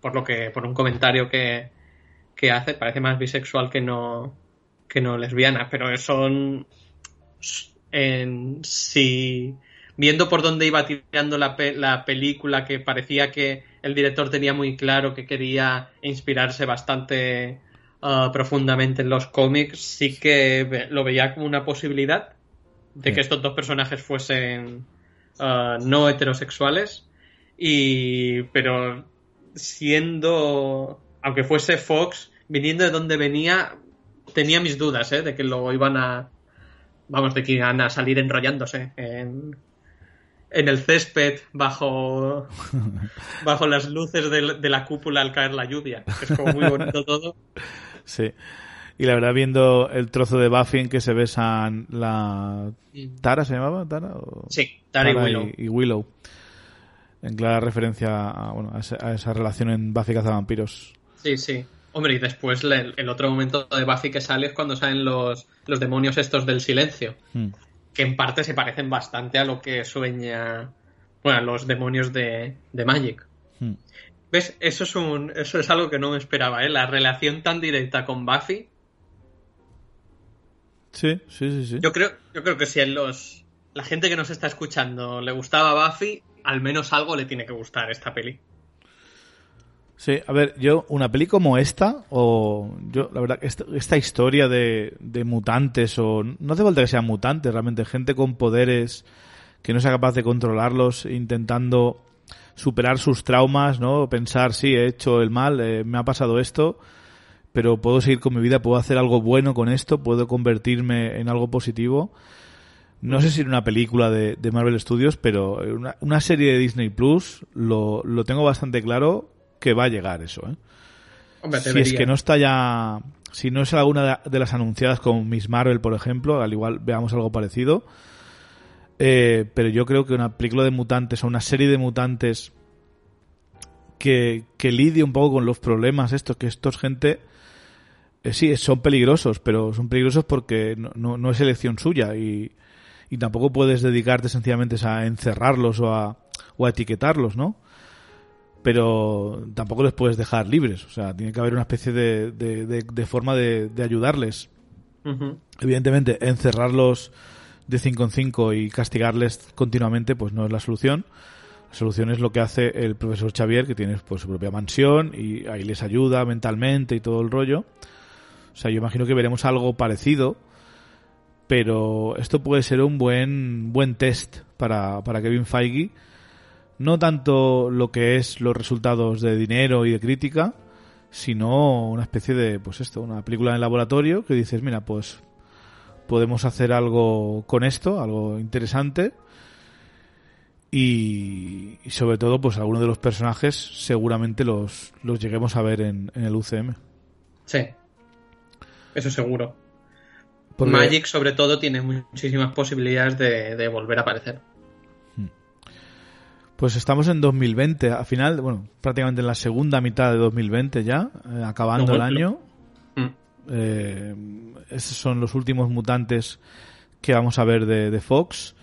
Por lo que por un comentario que, que hace parece más bisexual que no que no lesbiana, pero son en si viendo por dónde iba tirando la, pe la película que parecía que el director tenía muy claro que quería inspirarse bastante uh, profundamente en los cómics, sí que lo veía como una posibilidad de sí. que estos dos personajes fuesen uh, no heterosexuales. Y. pero siendo. Aunque fuese Fox, viniendo de donde venía, tenía mis dudas, ¿eh? De que lo iban a. Vamos, de que iban a salir enrollándose en, en el césped bajo bajo las luces de, de, la cúpula al caer la lluvia. Es como muy bonito todo. Sí. Y la verdad, viendo el trozo de Buffy en que se besan la. ¿Tara se llamaba? ¿Tara? O... Sí, Tara, Tara y, Willow. Y, y, Willow. En clara referencia a, bueno, a, esa, a esa relación en Buffy Cazavampiros. Sí, sí. Hombre, y después el, el, otro momento de Buffy que sale es cuando salen los, los demonios estos del silencio. Hmm. que en parte se parecen bastante a lo que sueña, bueno, los demonios de, de Magic. Hmm. ¿Ves? Eso es, un, eso es algo que no me esperaba, ¿eh? La relación tan directa con Buffy. Sí, sí, sí, sí. Yo creo, yo creo que si a los, la gente que nos está escuchando le gustaba Buffy, al menos algo le tiene que gustar esta peli. Sí, a ver, yo, una peli como esta, o yo, la verdad, esta, esta historia de, de mutantes, o no hace falta que sean mutantes, realmente, gente con poderes que no sea capaz de controlarlos, intentando superar sus traumas, ¿no? Pensar, sí, he hecho el mal, eh, me ha pasado esto, pero puedo seguir con mi vida, puedo hacer algo bueno con esto, puedo convertirme en algo positivo. No sé si en una película de, de Marvel Studios, pero una, una, serie de Disney Plus lo, lo tengo bastante claro que va a llegar eso, ¿eh? Hombre, si es que no está ya, si no es alguna de las anunciadas como Miss Marvel, por ejemplo, al igual veamos algo parecido. Eh, pero yo creo que una película de mutantes o una serie de mutantes que, que lidie un poco con los problemas estos, que estos gente, eh, sí, son peligrosos, pero son peligrosos porque no, no, no es elección suya y, y, tampoco puedes dedicarte sencillamente a encerrarlos o a, o a etiquetarlos, ¿no? pero tampoco les puedes dejar libres. O sea, tiene que haber una especie de, de, de, de forma de, ayudarles. Uh -huh. Evidentemente, encerrarlos de 5 en 5 y castigarles continuamente, pues no es la solución. La solución es lo que hace el profesor Xavier, que tiene pues, su propia mansión y ahí les ayuda mentalmente y todo el rollo. O sea, yo imagino que veremos algo parecido, pero esto puede ser un buen, buen test para, para Kevin Feige no tanto lo que es los resultados de dinero y de crítica, sino una especie de, pues esto, una película en laboratorio que dices, mira, pues podemos hacer algo con esto, algo interesante. Y, y sobre todo, pues algunos de los personajes seguramente los, los lleguemos a ver en, en el UCM. Sí, eso seguro. Porque... Magic, sobre todo, tiene muchísimas posibilidades de, de volver a aparecer. Pues estamos en 2020, al final, bueno, prácticamente en la segunda mitad de 2020 ya, eh, acabando no, el año. Eh, esos son los últimos mutantes que vamos a ver de, de, Fox.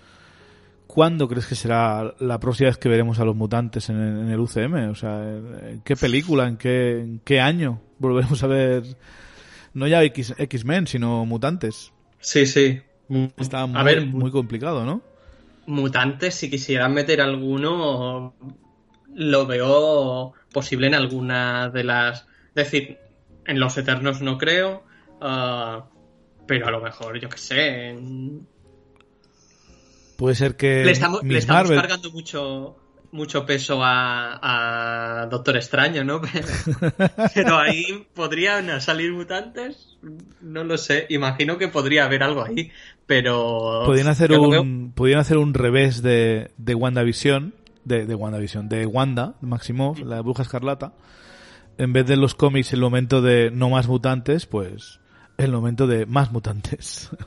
¿Cuándo crees que será la próxima vez que veremos a los mutantes en, en el UCM? O sea, ¿en qué película, en qué, en qué año volveremos a ver no ya X-Men, sino mutantes? Sí, sí. Está muy, a ver, muy complicado, ¿no? mutantes, si quisieran meter alguno, lo veo posible en alguna de las. Es decir, en los Eternos no creo, uh, pero a lo mejor, yo qué sé. En... Puede ser que. Le estamos, le estamos cargando mucho, mucho peso a, a, Doctor Extraño, ¿no? Pero, pero ahí podrían salir mutantes. No lo sé. Imagino que podría haber algo ahí. Pero. Podrían hacer, un, podrían hacer un revés de, de WandaVision. De, de WandaVision. De Wanda, Maximoff, la bruja escarlata. En vez de los cómics, el momento de no más mutantes, pues. El momento de más mutantes.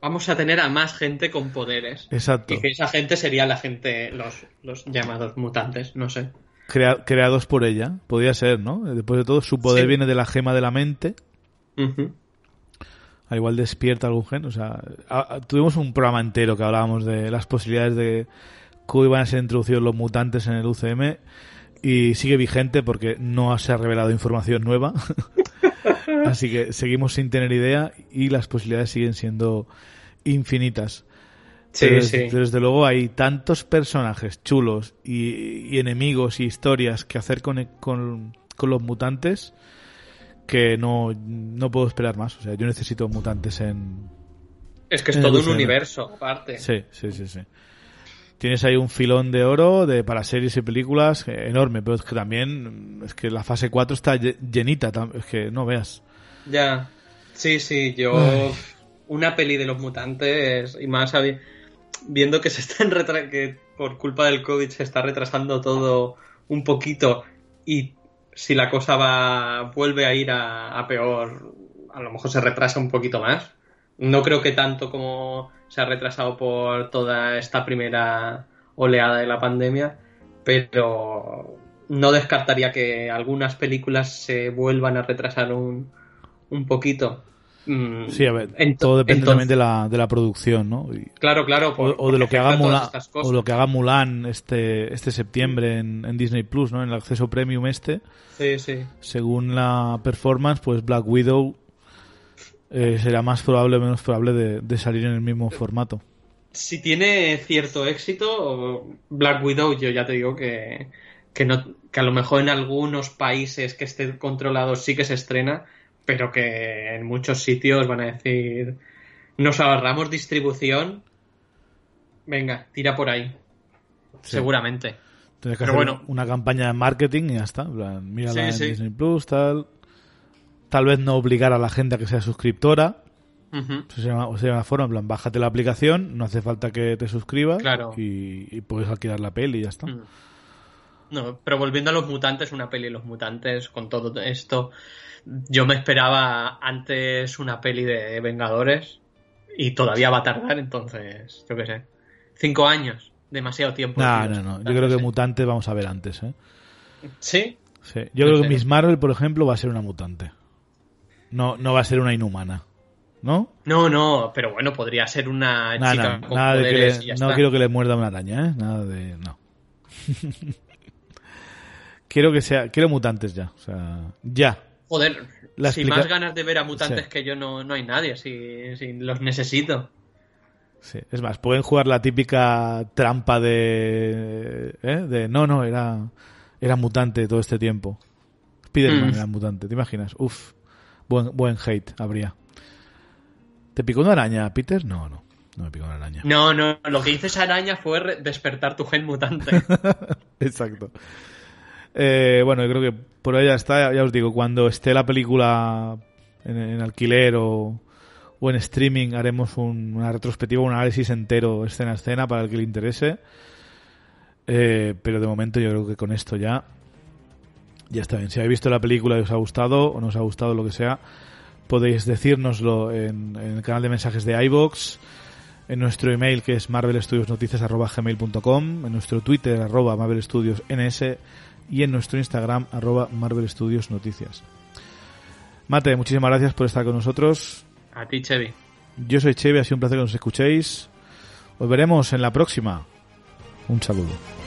vamos a tener a más gente con poderes. Exacto. Y que esa gente sería la gente, los, los llamados mutantes, no sé. Crea, creados por ella, podría ser, ¿no? Después de todo, su poder sí. viene de la gema de la mente. Uh -huh. Al igual despierta algún gen. O sea, a, a, tuvimos un programa entero que hablábamos de las posibilidades de cómo iban a ser introducidos los mutantes en el UCM. Y sigue vigente porque no se ha revelado información nueva. Así que seguimos sin tener idea y las posibilidades siguen siendo infinitas. Sí, pero, sí. desde luego hay tantos personajes chulos y, y enemigos y historias que hacer con, con, con, los mutantes que no, no puedo esperar más. O sea, yo necesito mutantes en. Es que es todo un universo, aparte. Sí, sí, sí, sí. Tienes ahí un filón de oro de para series y películas eh, enorme, pero es que también es que la fase 4 está llenita, es que no veas. Ya. Sí, sí, yo Ay. una peli de los mutantes y más viendo que se están retra que por culpa del COVID se está retrasando todo un poquito y si la cosa va vuelve a ir a, a peor, a lo mejor se retrasa un poquito más. No creo que tanto como se ha retrasado por toda esta primera oleada de la pandemia, pero no descartaría que algunas películas se vuelvan a retrasar un, un poquito. Mm, Sí, a ver, todo depende entonces- también de la, de la producción, ¿no? Y- Claro, claro. o, por- o de lo que haga Mulan, o lo que haga Mulan este este septiembre en, en Disney Plus, ¿no? En el acceso premium este, Sí, sí. según la performance, pues Black Widow eh, será más probable o menos probable de, de salir en el mismo formato. Si tiene cierto éxito, Black Widow, yo ya te digo que, que, no, que a lo mejor en algunos países que estén controlados sí que se estrena, pero que en muchos sitios van a decir, nos ahorramos distribución, venga, tira por ahí. Seguramente. Tienes que Pero hacer bueno. una campaña de marketing y ya está. en plan, Mírala Sí, en sí. Disney Plus, tal. Tal vez no obligar a la gente a que sea suscriptora. Eso sería una, sería una forma, en plan, bájate la aplicación, no hace falta que te suscribas Claro. y, y puedes alquilar la peli y ya está. Mm. No, pero volviendo a los mutantes, una peli de los mutantes, con todo esto, yo me esperaba antes una peli de Vengadores y todavía va a tardar, entonces, yo qué sé. Cinco años, demasiado tiempo. No, no, no. Yo creo que Sí. mutante vamos a ver antes, ¿eh? Sí, Sí. Yo No creo sé. que Miss Marvel, por ejemplo, va a ser una mutante. No, no va a ser una inhumana. ¿No? no, no, pero bueno, podría ser una Nada, chica nada, con nada de que poderes le- y ya no está. quiero que le muerda una araña, ¿eh? Nada de... No. quiero que sea... Quiero mutantes ya. O sea, ya. Joder, La si explica- más ganas de ver a mutantes Sí. que yo no, no hay nadie, si, si los necesito. Sí. Es más, pueden jugar la típica trampa de... ¿eh? De no, no, era... Era mutante todo este tiempo. Spiderman Mm. era mutante, ¿te imaginas? Uf. Buen, buen hate habría. ¿Te picó una araña, Peter? No, no. No me picó una araña. No, no, lo que hizo esa araña fue despertar tu gen mutante. Exacto. Eh, bueno, yo creo que por ahí ya está. Ya os digo, cuando esté la película en, en alquiler o, o en streaming, haremos un- una retrospectiva, un análisis entero, escena a escena, para el que le interese. Eh, pero de momento yo creo que con esto ya ya está bien. Si habéis visto la película y os ha gustado o no os ha gustado lo que sea, podéis decírnoslo en, en el canal de mensajes de iBox, en nuestro email que es marvelstudiosnoticias.gmail.com, en nuestro Twitter arroba marvelstudiosns y en nuestro Instagram arroba marvelstudiosnoticias. Mate, muchísimas gracias por estar con nosotros. A ti, Chevy. Yo soy Cheve, ha sido un placer que nos escuchéis. Os veremos en la próxima. Un saludo.